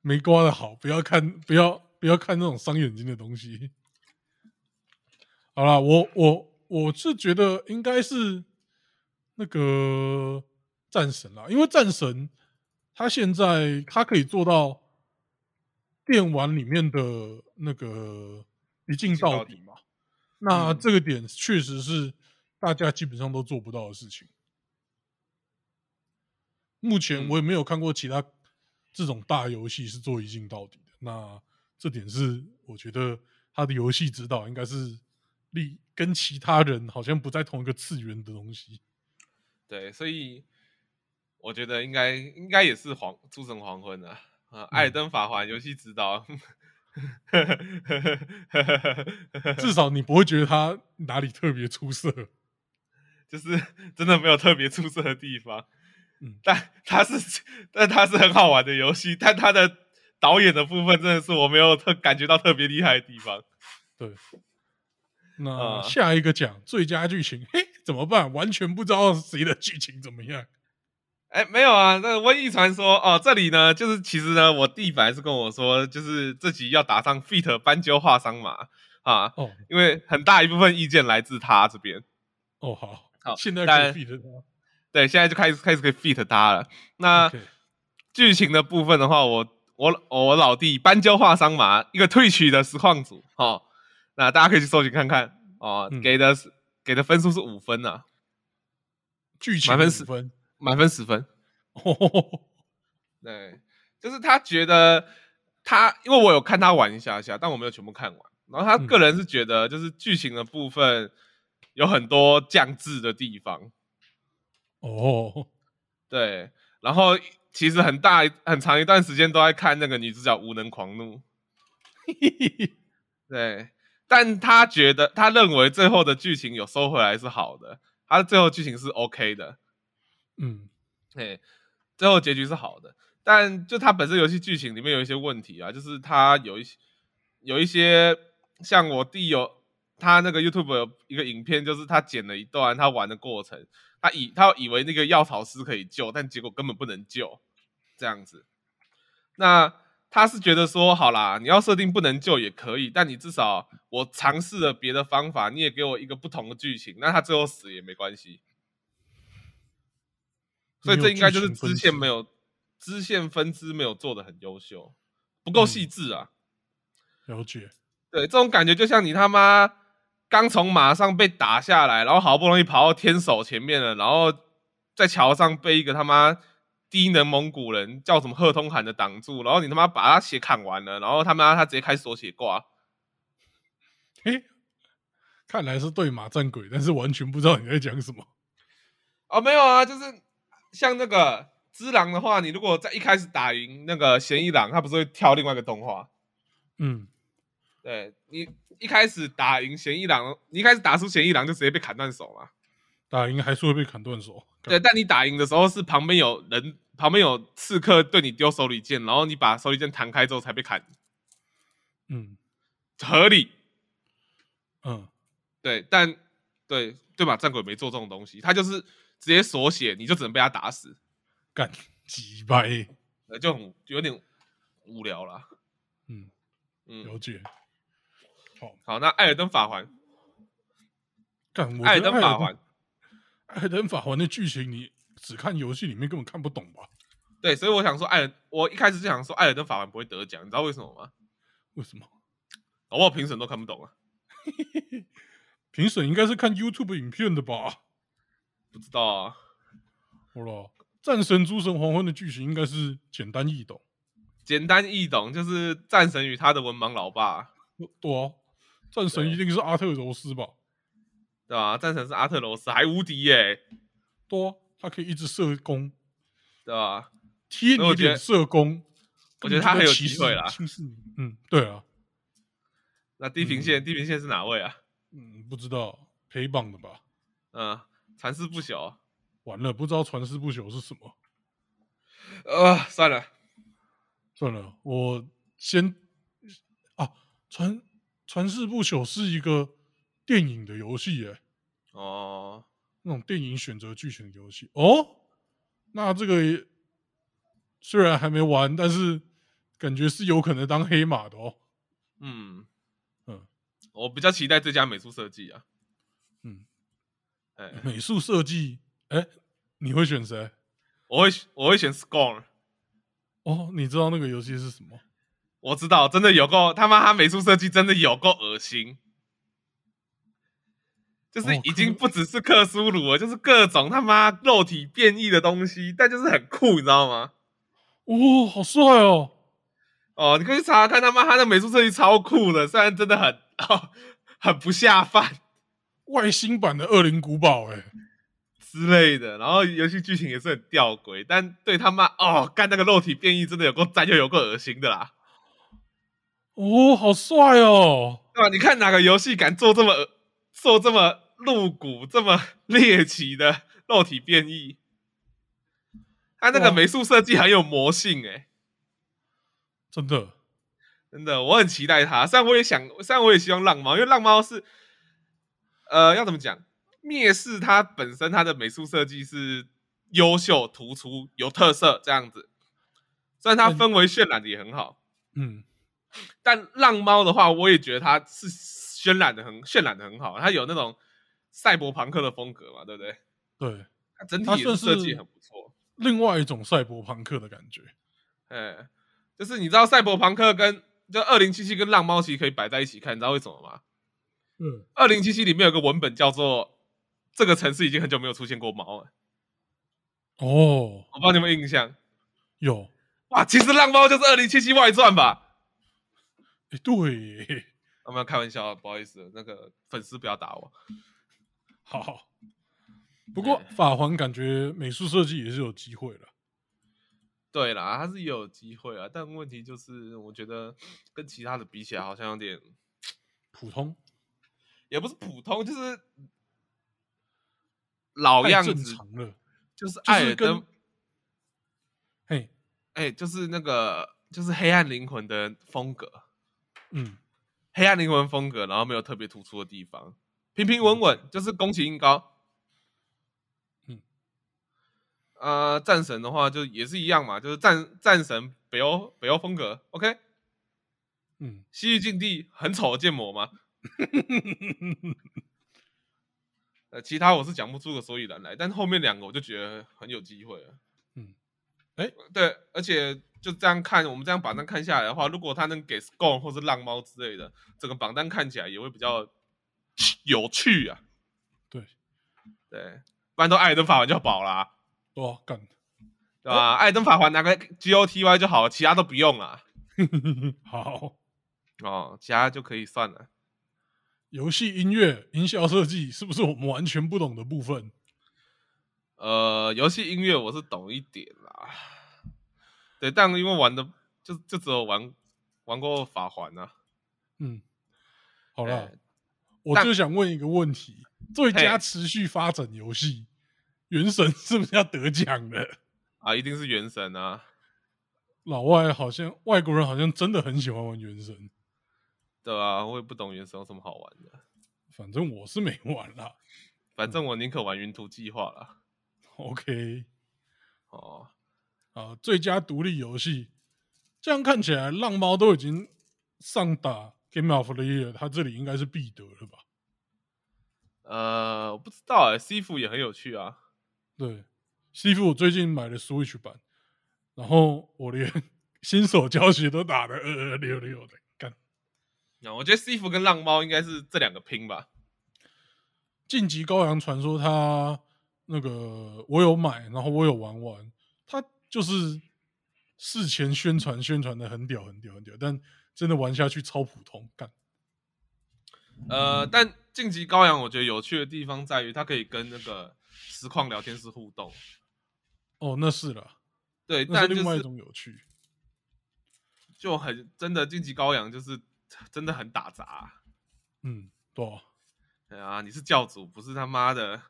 没刮的好，不要看，不要不要看那种伤眼睛的东西。好了，我我我是觉得应该是那个战神啦，因为战神他现在他可以做到电玩里面的那个一镜到底嘛，那这个点确实是大家基本上都做不到的事情。目前我也没有看过其他这种大游戏是做一镜到底的，那这点是我觉得他的游戏指导应该是力跟其他人好像不在同一个次元的东西。对，所以我觉得应该应该也是黄诸神黄昏啊啊，艾登法环游戏指导，[LAUGHS] 至少你不会觉得他哪里特别出色。就是 [LAUGHS] 真的没有特别出色的地方，嗯 [LAUGHS] 但它是但它是很好玩的游戏，但它的导演的部分真的是我没有特感觉到特别厉害的地方。对，那呃下一个奖最佳剧情，嘿，怎么办？完全不知道谁的剧情怎么样。哎，没有啊，那个瘟疫传说哦，这里呢，就是其实呢，我弟本来是跟我说，就是这集要打上 feat 斑鸠画桑麻啊，哦因为很大一部分意见来自他这边。哦，好，好现在但可以 feat 他。对，现在就开始开始可以 feat 他了。那剧情的部分的话，我我我老弟斑鸠画桑麻一个退取的实况组哦，那大家可以去搜寻看看哦，嗯给的是给的分数是五分呐、剧情满分十五分。满分十分。哦，[LAUGHS] 对，就是他觉得他，因为我有看他玩一下下，但我没有全部看完。然后他嗯个人是觉得，就是剧情的部分有很多降智的地方。哦，[LAUGHS] 对，然后其实很大很长一段时间都在看那个女主角无能狂怒。对，但他觉得他认为最后的剧情有收回来是好的，他的最后剧情是 OK 的。嗯，嘿，最后结局是好的，但就它本身游戏剧情里面有一些问题啊，就是它有一些有一些像我弟有他那个 YouTube 有一个影片，就是他剪了一段他玩的过程，他以他以为那个药草师可以救，但结果根本不能救，这样子。那他是觉得说，好啦，你要设定不能救也可以，但你至少我尝试了别的方法，你也给我一个不同的剧情，那他最后死也没关系。所以这应该就是支线没有支线分支没有做的很优秀，不够嗯细致啊。了解。对，这种感觉就像你他妈刚从马上被打下来，然后好不容易跑到天守前面了，然后在桥上被一个他妈低能蒙古人叫什么贺通罕的挡住，然后你他妈把他血砍完了，然后他妈他直接开锁血挂。嘿，看来是对马战鬼，但是完全不知道你在讲什么。哦，没有啊，就是像那个之狼的话，你如果在一开始打赢那个嫌疑狼，他不是会跳另外一个动画？嗯，对你一开始打赢嫌疑狼，你一开始打出嫌疑狼就直接被砍断手嘛。打赢还是会被砍断手。对，但你打赢的时候是旁边有人，旁边有刺客对你丢手里剑，然后你把手里剑弹开之后才被砍，嗯合理。嗯，对，但对对吧？战鬼没做这种东西，他就是直接锁血，你就只能被他打死，干几百。呃，就很有点无聊啦。嗯，嗯，了解。好，好那艾尔登法环，干，艾尔登法环，艾尔登法环的剧情，你只看游戏里面根本看不懂吧？对，所以我想说艾尔，我一开始就想说艾尔登法环不会得奖，你知道为什么吗？为什么？搞不好评审都看不懂啊，[LAUGHS] 评审应该是看 YouTube 影片的吧？不知道啊。好了，战神诸神黄昏的剧情应该是简单易懂。简单易懂，就是战神与他的文盲老爸，对啊，战神一定是阿特柔斯吧？对吧、战神是阿特柔斯，还无敌耶、对啊，他可以一直射攻，对吧、贴你所以我觉得脸射攻。我觉得他很有机会啦。嗯，对啊，那地平线，地平线是哪位啊？嗯，不知道陪绑的吧？嗯，残世不朽。完了，不知道传世不朽是什么。呃，算了，算了，我先啊，传传世不朽是一个电影的游戏耶，哦，那种电影选择剧情的游戏哦。那这个虽然还没玩，但是感觉是有可能当黑马的哦。嗯嗯我比较期待这家美术设计啊。美术设计，哎，你会选谁？我会我会选 Scorn。哦，你知道那个游戏是什么？我知道，真的有够他妈，他美术设计真的有够恶心，就是哦已经不只是克苏鲁了，就是各种他妈肉体变异的东西，但就是很酷，你知道吗？哦，好帅哦！哦，你可以去查查看他妈他的美术设计超酷的，虽然真的很哦很不下饭外星版的恶灵古堡，哎，之类的。然后游戏剧情也是很吊诡，但对他妈哦，干那个肉体变异真的有够赞又有够恶心的啦。哦，好帅哦！对吧？你看哪个游戏敢做这么恶做这么露骨、这么猎奇的肉体变异？他那个美术设计很有魔性哎、真的，真的，我很期待他。虽然我也想，虽然我也希望浪猫，因为浪猫是，呃，要怎么讲？灭世它本身它的美术设计是优秀、突出、有特色这样子，虽然它嗯氛围渲染的也很好，嗯，但浪猫的话，我也觉得它是渲染的很渲染的很好，它有那种赛博朋克的风格嘛，对不对？对，它整体设计很不错。另外一种赛博朋克的感觉。哎，就是你知道赛博朋克跟就二零七七跟浪猫其实可以摆在一起看，你知道为什么吗？嗯，二零七七里面有个文本叫做“这个城市已经很久没有出现过猫了哦”，，我不知道你有没有印象？有，哇，其实浪猫就是二零七七外传吧？哎，对，我们开玩笑，不好意思，那个粉丝不要打我。好。不过法环感觉美术设计也是有机会了。对啦，他是也有机会啊，但问题就是，我觉得跟其他的比起来，好像有点普通，也不是普通，就是老样子，了。就是是艾尔登跟，嘿，哎、就是那个就是黑暗灵魂的风格。嗯，黑暗灵魂风格，然后没有特别突出的地方，平平稳稳，就是宫崎英高。嗯，呃，战神的话就也是一样嘛，就是战战神北欧北欧风格，OK。嗯，西域禁地很丑的建模吗？[LAUGHS] 呃，其他我是讲不出个所以然来，但是后面两个我就觉得很有机会了。嗯，哎对，而且就这样看，我们这样榜单看下来的话，如果他能给 Scone 或是浪猫之类的，整个榜单看起来也会比较 [SNIFFS] 有趣啊。对，对，不然都艾尔登法环就饱啦、对啊，干，对吧？艾尔登法环拿个 GOTY 就好了，其他都不用了。[LAUGHS] 好。哦，其他就可以算了。游戏音乐、音效设计是不是我们完全不懂的部分？呃，游戏音乐我是懂一点啦，对，但因为玩的就就只有玩玩过法环啊。嗯，好了我就想问一个问题：最佳持续发展游戏《原神》是不是要得奖的？啊，一定是原神啊，老外好像外国人好像真的很喜欢玩《原神》，对啊，我也不懂原神有什么好玩的，反正我是没玩啦。反正我宁可玩云图计划啦。OK，哦，啊，最佳独立游戏，这样看起来浪猫都已经上打 Game of the Year，它这里应该是必得了吧？呃，我不知道哎、西服也很有趣啊。对，，C 服我最近买了 Switch 版，然后我连 [LAUGHS] 新手教学都打的二二六六的，干。那、我觉得西服跟浪猫应该是这两个拼吧。晋级羔羊传说，它那个我有买，然后我有玩玩，它就是事前宣传宣传的很屌很屌很屌，但真的玩下去超普通，干。呃，但晋级羔羊我觉得有趣的地方在于它可以跟那个实况聊天室互动。哦，那是了，对，那是另外一种有趣。就很真的晋级羔羊就是真的很打杂、嗯，对啊、对啊，你是教主，不是他妈的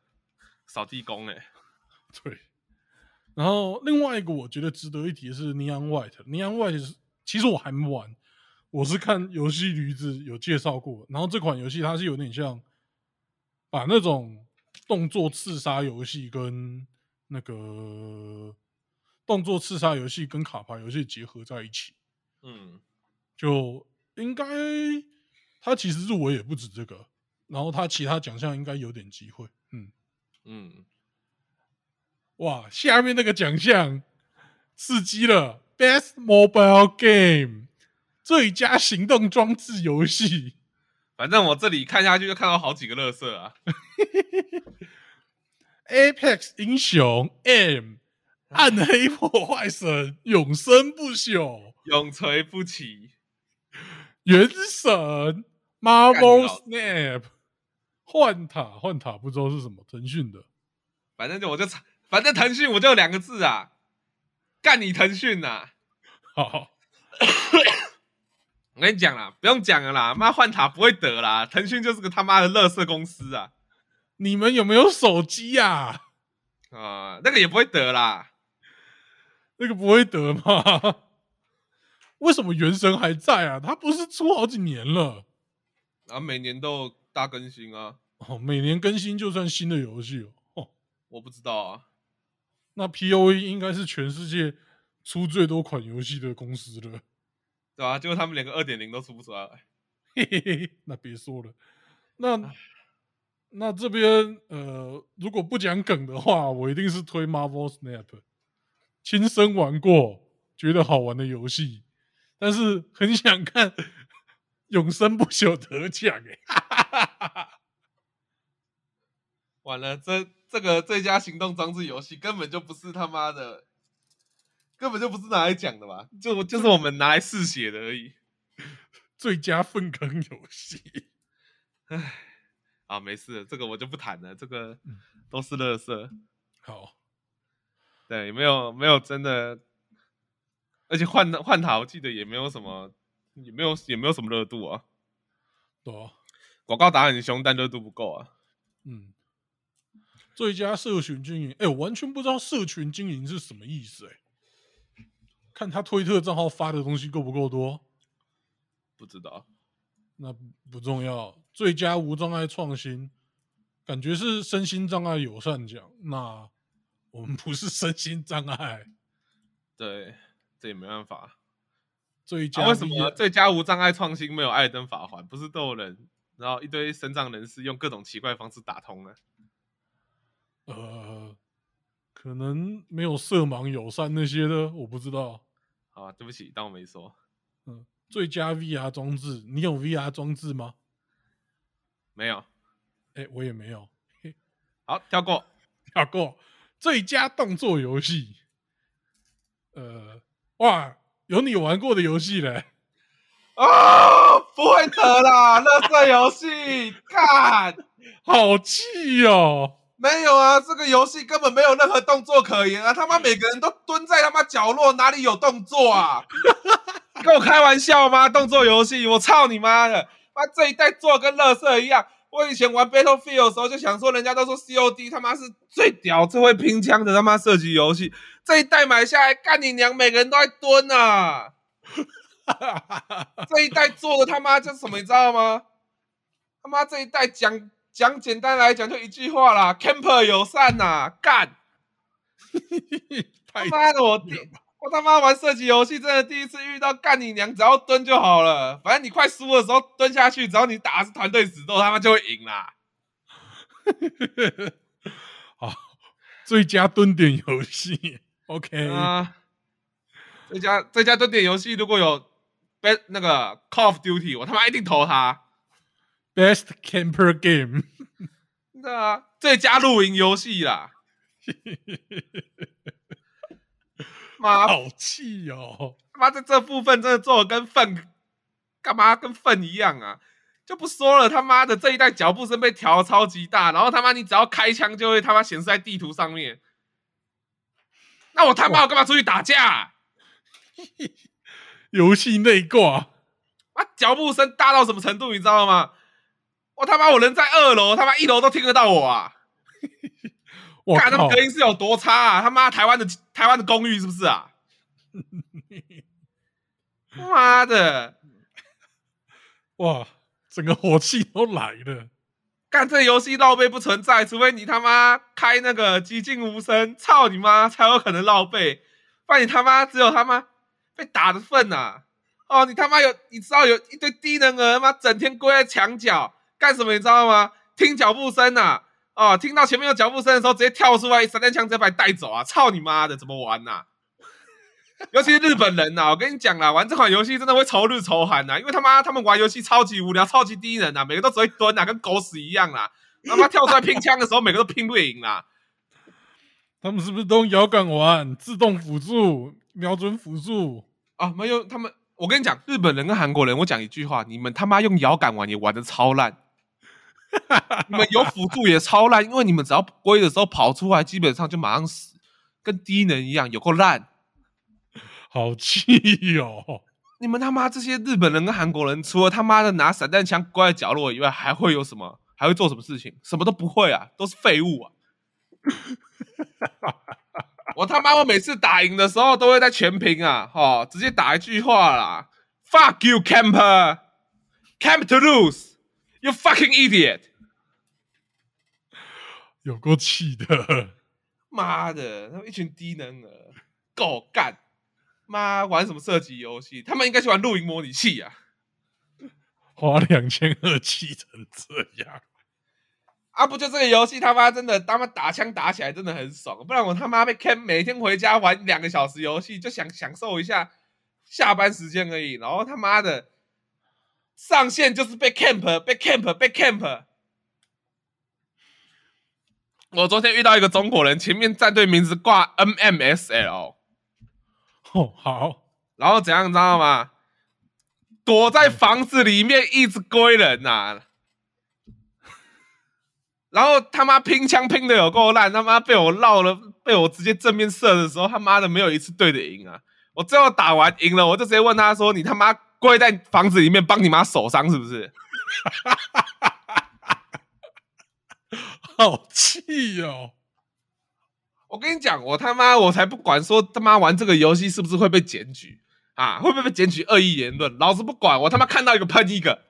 扫地工哎、[LAUGHS] 对。然后另外一个我觉得值得一提的是 Neon White。Neon White 是其实我还没玩，我是看游戏驴子有介绍过。然后这款游戏它是有点像把那种动作刺杀游戏跟那个动作刺杀游戏跟卡牌游戏结合在一起，嗯，就应该他其实入围也不止这个，然后他其他奖项应该有点机会。嗯，嗯，哇，下面那个奖项刺激了，Best Mobile Game 最佳行动装置游戏 [LAUGHS] 反正我这里看下去就看到好几个乐色啊。[LAUGHS] Apex 英雄 M 暗黑破坏神永生不朽，永垂不起。原神 Marvel 老 Snap 换塔换塔不知道是什么，腾讯的。反正就我就反正腾讯我就两个字啊，干你腾讯呐！好，[COUGHS] 我跟你讲啦，不用讲了啦，妈换塔不会得啦，腾讯就是个他妈的乐色公司啊！你们有没有手机呀、啊、那个也不会得啦。那个不会得吗？为什么原神还在啊？它不是出好几年了？然后每年都有大更新啊，哦，每年更新就算新的游戏哦。哦，我不知道啊。那 P O E 应该是全世界出最多款游戏的公司了。对吧、结果他们连个二点零都出不出来。嘿嘿嘿，那别说了。那那这边呃，如果不讲梗的话，我一定是推 Marvel Snap，亲身玩过，觉得好玩的游戏，但是很想看永生不朽得奖哎、[LAUGHS] 完了，这这个最佳行动装置游戏根本就不是他妈的，根本就不是拿来讲的吧？就就是我们拿来试写的而已。最佳粪坑游戏。唉，啊，没事，这个我就不谈了，这个嗯都是乐色。好，对，没有没有真的，而且换换塔，我记得也没有什么，也没有也没有什么热度啊。对啊，广告打很凶，但热度不够啊。嗯，最佳社群经营，哎、我完全不知道社群经营是什么意思、哎，看他推特账号发的东西够不够多，不知道，那不重要。最佳无障碍创新，感觉是身心障碍友善奖，那我们不是身心障碍。对，这也没办法。最佳、啊、为什么最佳无障碍创新没有艾登法环？不是都有人，然后一堆身障人士用各种奇怪方式打通了？呃，可能没有色盲友善那些的，我不知道。好啊，对不起，当我没说。嗯，最佳 VR 装置，你有 VR 装置吗？没有。哎、我也没有。好，跳过。[LAUGHS] 跳过。最佳动作游戏，呃，哇，有你玩过的游戏嘞。啊、不会得啦！[LAUGHS] 乐色游戏，干，好气哦！没有啊，这个游戏根本没有任何动作可言啊！他妈每个人都蹲在他妈角落，哪里有动作啊？[LAUGHS] 跟我开玩笑吗？动作游戏，我操你妈的！妈这一代做跟乐色一样。我以前玩 Battlefield 的时候就想说，人家都说 COD 他妈是最屌、最会拼枪的他妈射击游戏。这一代买下来，干你娘，每个人都在蹲啊！[LAUGHS] 这一代做的他妈就是什么，你知道吗？他妈这一代讲讲简单来讲就一句话啦，camper 友善呐、干！[LAUGHS] 他太妈的我第我他妈玩射击游戏真的第一次遇到干你娘，只要蹲就好了，反正你快输的时候蹲下去，只要你打的是团队死斗，他妈就会赢啦。[LAUGHS] 好，最佳蹲点游戏，OK，、啊，这家这家蹲点游戏如果有 b 那个 Call of Duty，我他妈一定投他。Best Camper Game，那啊，最佳露营游戏啦，[LAUGHS] 妈好气哦！他妈在这部分真的做的跟粪干嘛跟粪一样啊！就不说了，他妈的这一代脚步声被调得超级大，然后他妈你只要开枪就会他妈显示在地图上面。那我他妈我干嘛出去打架、啊？[LAUGHS] 游戏内挂，啊，脚步声大到什么程度，你知道吗？我他妈我人在二楼，他妈一楼都听得到我啊！[LAUGHS] 我靠看他们！隔音是有多差啊！他妈台湾的台湾的公寓是不是啊？[LAUGHS] 妈的！哇，整个火气都来了。干这游戏绕背不存在，除非你他妈开那个寂静无声，操你妈才有可能绕背，不然你他妈只有他妈被打的份呐、哦，你他妈有你知道有一堆低能儿他妈整天跪在墙角干什么？你知道吗？听脚步声呐、哦，听到前面有脚步声的时候，直接跳出来，散弹枪直接把你带走啊！操你妈的，怎么玩呐、[LAUGHS] 尤其是日本人呐、我跟你讲啦，玩这款游戏真的会愁日愁韩呐，因为他妈他们玩游戏超级无聊、超级低能呐，每个都只会蹲呐，跟狗屎一样啦。他妈 [LAUGHS] 跳出来拼枪的时候，每个都拼不赢啦。他们是不是都用摇杆玩？自动辅助、瞄准辅助？啊，没有他们，我跟你讲，日本人跟韩国人，我讲一句话，你们他妈用摇杆玩也玩的超烂，[LAUGHS] 你们有辅助也超烂，因为你们只要龟的时候跑出来，基本上就马上死，跟低能一样，有够烂。好气哦！你们他妈这些日本人跟韩国人，除了他妈的拿散弹枪关在角落以外，还会有什么？还会做什么事情？什么都不会啊，都是废物啊！我他妈我每次打赢的时候，都会在全屏啊，哈，直接打一句话啦：“Fuck you, camper, camp to lose, you fucking idiot！” 有够气的！妈的，他们一群低能儿，狗干！妈，玩什么射击游戏？他们应该去玩露营模拟器啊！[LAUGHS] 花两千二气成这样。啊！不就这个游戏他妈真的他妈打枪打起来真的很爽，不然我他妈被 Cam 每天回家玩两个小时游戏，就想享受一下下班时间而已。然后他妈的上线就是被 Camp 被 Camp 被 Camp。我昨天遇到一个中国人，前面战队名字挂 MMSL。哦，好，然后怎样你知道吗？躲在房子里面一直归人呐。然后他妈拼枪拼的有够烂，他妈被我绕了，被我直接正面射的时候，他妈的没有一次对的赢啊！我最后打完赢了，我就直接问他说：“你他妈跪在房子里面帮你妈守伤是不是？” [LAUGHS] 好气哦！我跟你讲，我他妈我才不管说他妈玩这个游戏是不是会被检举啊？会不会被检举恶意言论？老子不管！我他妈看到一个喷一个！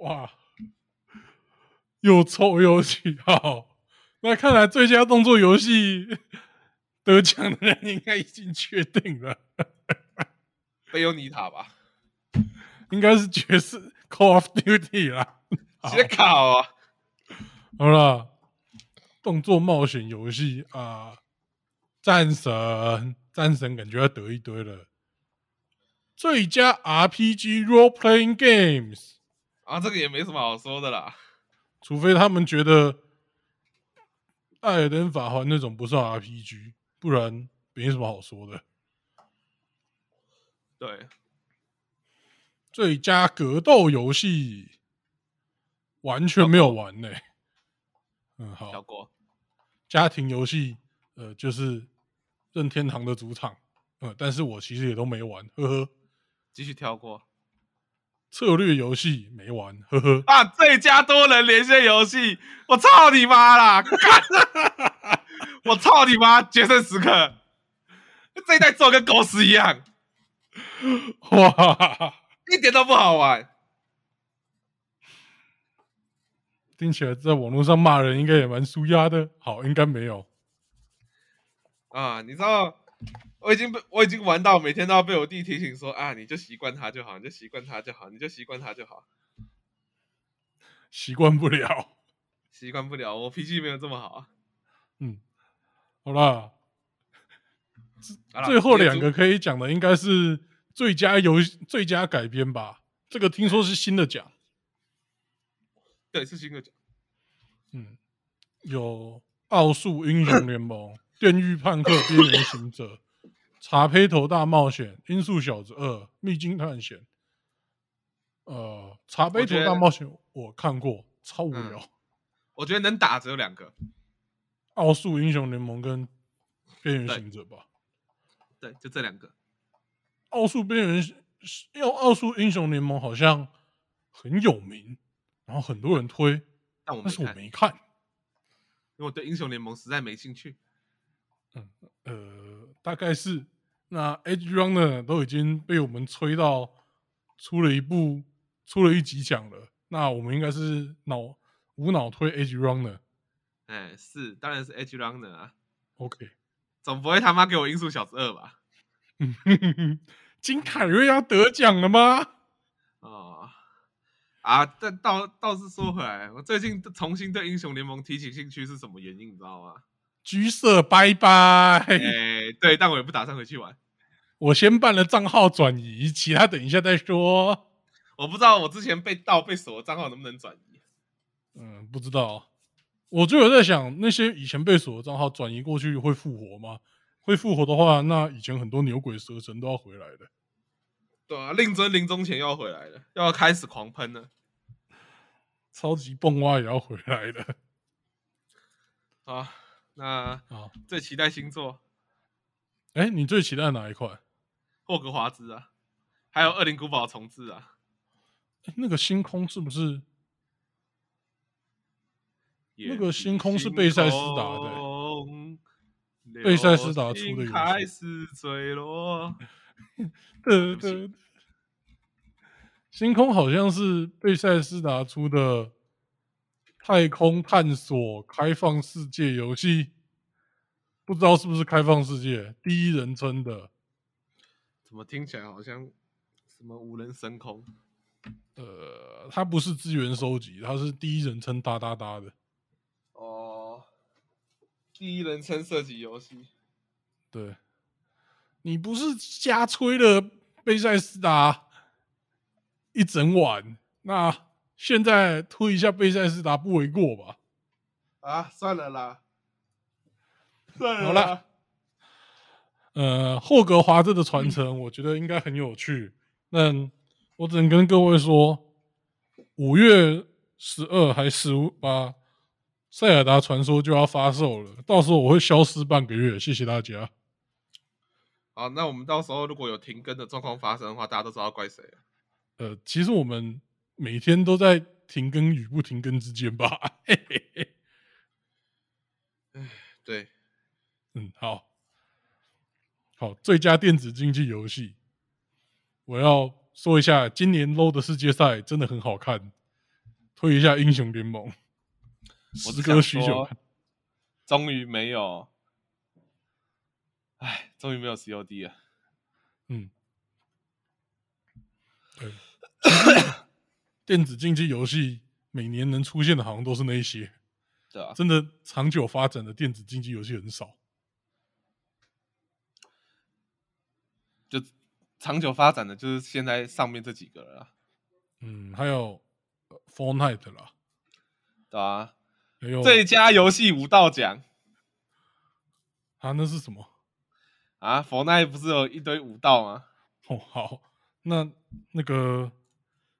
哇！又臭又气，好，那看来最佳动作游戏得奖的人应该已经确定了，贝尤尼塔吧？应该是爵士 Call of Duty 啦，接考啊！好了，动作冒险游戏啊，战神，战神感觉要得一堆了，最佳 RPG Role Playing Games 啊，这个也没什么好说的啦。除非他们觉得《艾尔登法环》那种不算 RPG，不然没什么好说的。对，最佳格斗游戏完全没有玩呢。嗯，好。跳过。家庭游戏，呃，就是任天堂的主场，呃，但是我其实也都没玩，呵呵。继续跳过。策略游戏没玩，呵呵。啊，最佳多人连线游戏，我操你妈啦！[LAUGHS] 我操你妈！决胜时刻，这一代做跟狗屎一样，哇，一点都不好玩。听起来在网络上骂人应该也蛮舒压的。好，应该没有。啊，你知道？我已经被我已经玩到每天都要被我弟提醒说啊，你就习惯他就好，你就习惯他就好，你就习惯他就好。习惯不了，习惯不了，我脾气没有这么好。嗯，好了，最后两个可以讲的应该是最佳游最佳改编吧？这个听说是新的奖。对，是新的奖。嗯，有《奥数英雄联盟》。《电狱判客》《边缘行者》《茶胚头大冒险》《音速小子二》《秘境探险》。呃，《茶杯头大冒险》我看过，超无聊。我觉得能打只有两个，《奥数英雄联盟》跟《边缘行者》吧。对，就这两个。奥数边缘，因为奥数英雄联盟好像很有名，然后很多人推，但是我没看，因为我对英雄联盟实在没兴趣。嗯，呃，大概是那 Edge Runner 都已经被我们吹到出了一部出了一集奖了，那我们应该是脑无脑推 Edge Runner。哎，是，当然是 Edge Runner 啊。OK，[LAUGHS] 总不会他妈给我音速小子二吧？[LAUGHS] 金凯瑞要得奖了吗？哦，啊，但倒倒是说回来，我最近重新对英雄联盟提起兴趣是什么原因？你知道吗？橘色拜拜。哎，对，但我也不打算回去玩。我先办了账号转移，其他等一下再说。我不知道我之前被盗被锁的账号能不能转移。嗯，不知道。我就有在想，那些以前被锁的账号转移过去会复活吗？会复活的话，那以前很多牛鬼蛇神都要回来的。对啊，令尊临终前要回来了，要开始狂喷了。超级蹦蛙也要回来了。[LAUGHS] 啊，那啊，最期待星座哎，你最期待哪一块？霍格华兹啊，还有恶灵古堡重置啊。诶那个星空是不是？那个星空是贝塞斯达的贝塞斯达出的游戏开始坠落。[LAUGHS] [LAUGHS] 对对，星空好像是贝塞斯拿出的太空探索开放世界游戏，不知道是不是开放世界第一人称的。怎么听起来好像什么无人升空？呃，它不是资源收集，它是第一人称哒哒哒的。哦，第一人称射击游戏。对，你不是瞎吹了贝塞斯达一整晚，那现在推一下贝塞斯达不为过吧？啊，算了啦，算好了啦。呃，霍格华兹的传承，我觉得应该很有趣。那我只能跟各位说，五月十二还十五把《塞尔达传说》就要发售了，到时候我会消失半个月。谢谢大家。好，那我们到时候如果有停更的状况发生的话，大家都知道怪谁了。呃，其实我们每天都在停更与不停更之间吧。嘿嘿嘿。对，嗯，好，好，最佳电子竞技游戏，我要说一下，今年 LO 的世界赛真的很好看，推一下英雄联盟，我只时隔许久，终于没有，哎，终于没有 COD 了。嗯，对，电子竞技游戏每年能出现的，好像都是那一些，对啊，真的长久发展的电子竞技游戏很少。就长久发展的就是现在上面这几个了啦，嗯，还有呃 Fortnite 啦，对啊，还有最佳游戏五道奖啊，那是什么？啊，佛奈不是有一堆武道吗？[LAUGHS] 哦，好，那那个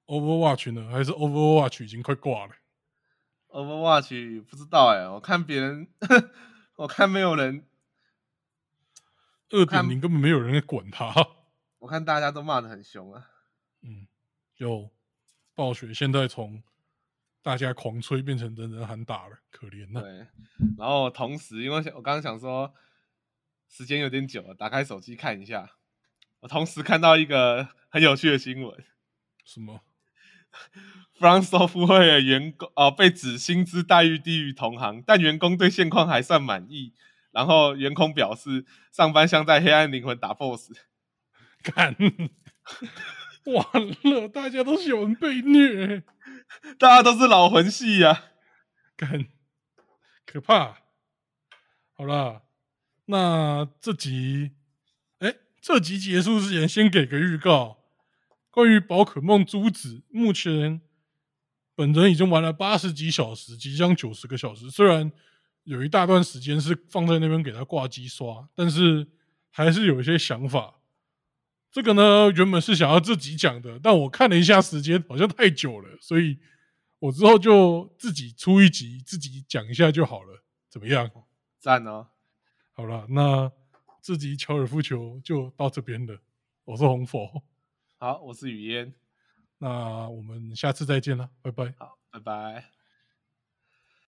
Overwatch 呢？还是 Overwatch 已经快挂了？Overwatch 不知道哎、我看别人，[LAUGHS] 我看没有人，二看点零根本没有人在管它。[LAUGHS] 我看大家都骂的很凶啊。嗯，有暴雪现在从大家狂吹变成人人喊打了，可怜呐、对，然后同时，因为我刚刚想说时间有点久了，打开手机看一下，我同时看到一个很有趣的新闻什么？，From Software 的员工哦被指薪资待遇低于同行，但员工对现况还算满意。然后员工表示，上班像在黑暗灵魂打 BOSS。干，[LAUGHS] 完了，大家都喜欢被虐，[LAUGHS] 大家都是老魂系呀、干，可怕。好啦，那这集，哎，这集结束之前，先给个预告，关于宝可梦珠子，目前本人已经玩了八十几小时，即将九十个小时。虽然有一大段时间是放在那边给它挂机刷，但是还是有一些想法。这个呢，原本是想要自己讲的，但我看了一下时间，好像太久了，所以我之后就自己出一集，自己讲一下就好了，怎么样？赞哦！好了，那这集高尔夫球就到这边了。我是红佛，好，我是雨嫣，那我们下次再见了，拜拜。好，拜拜。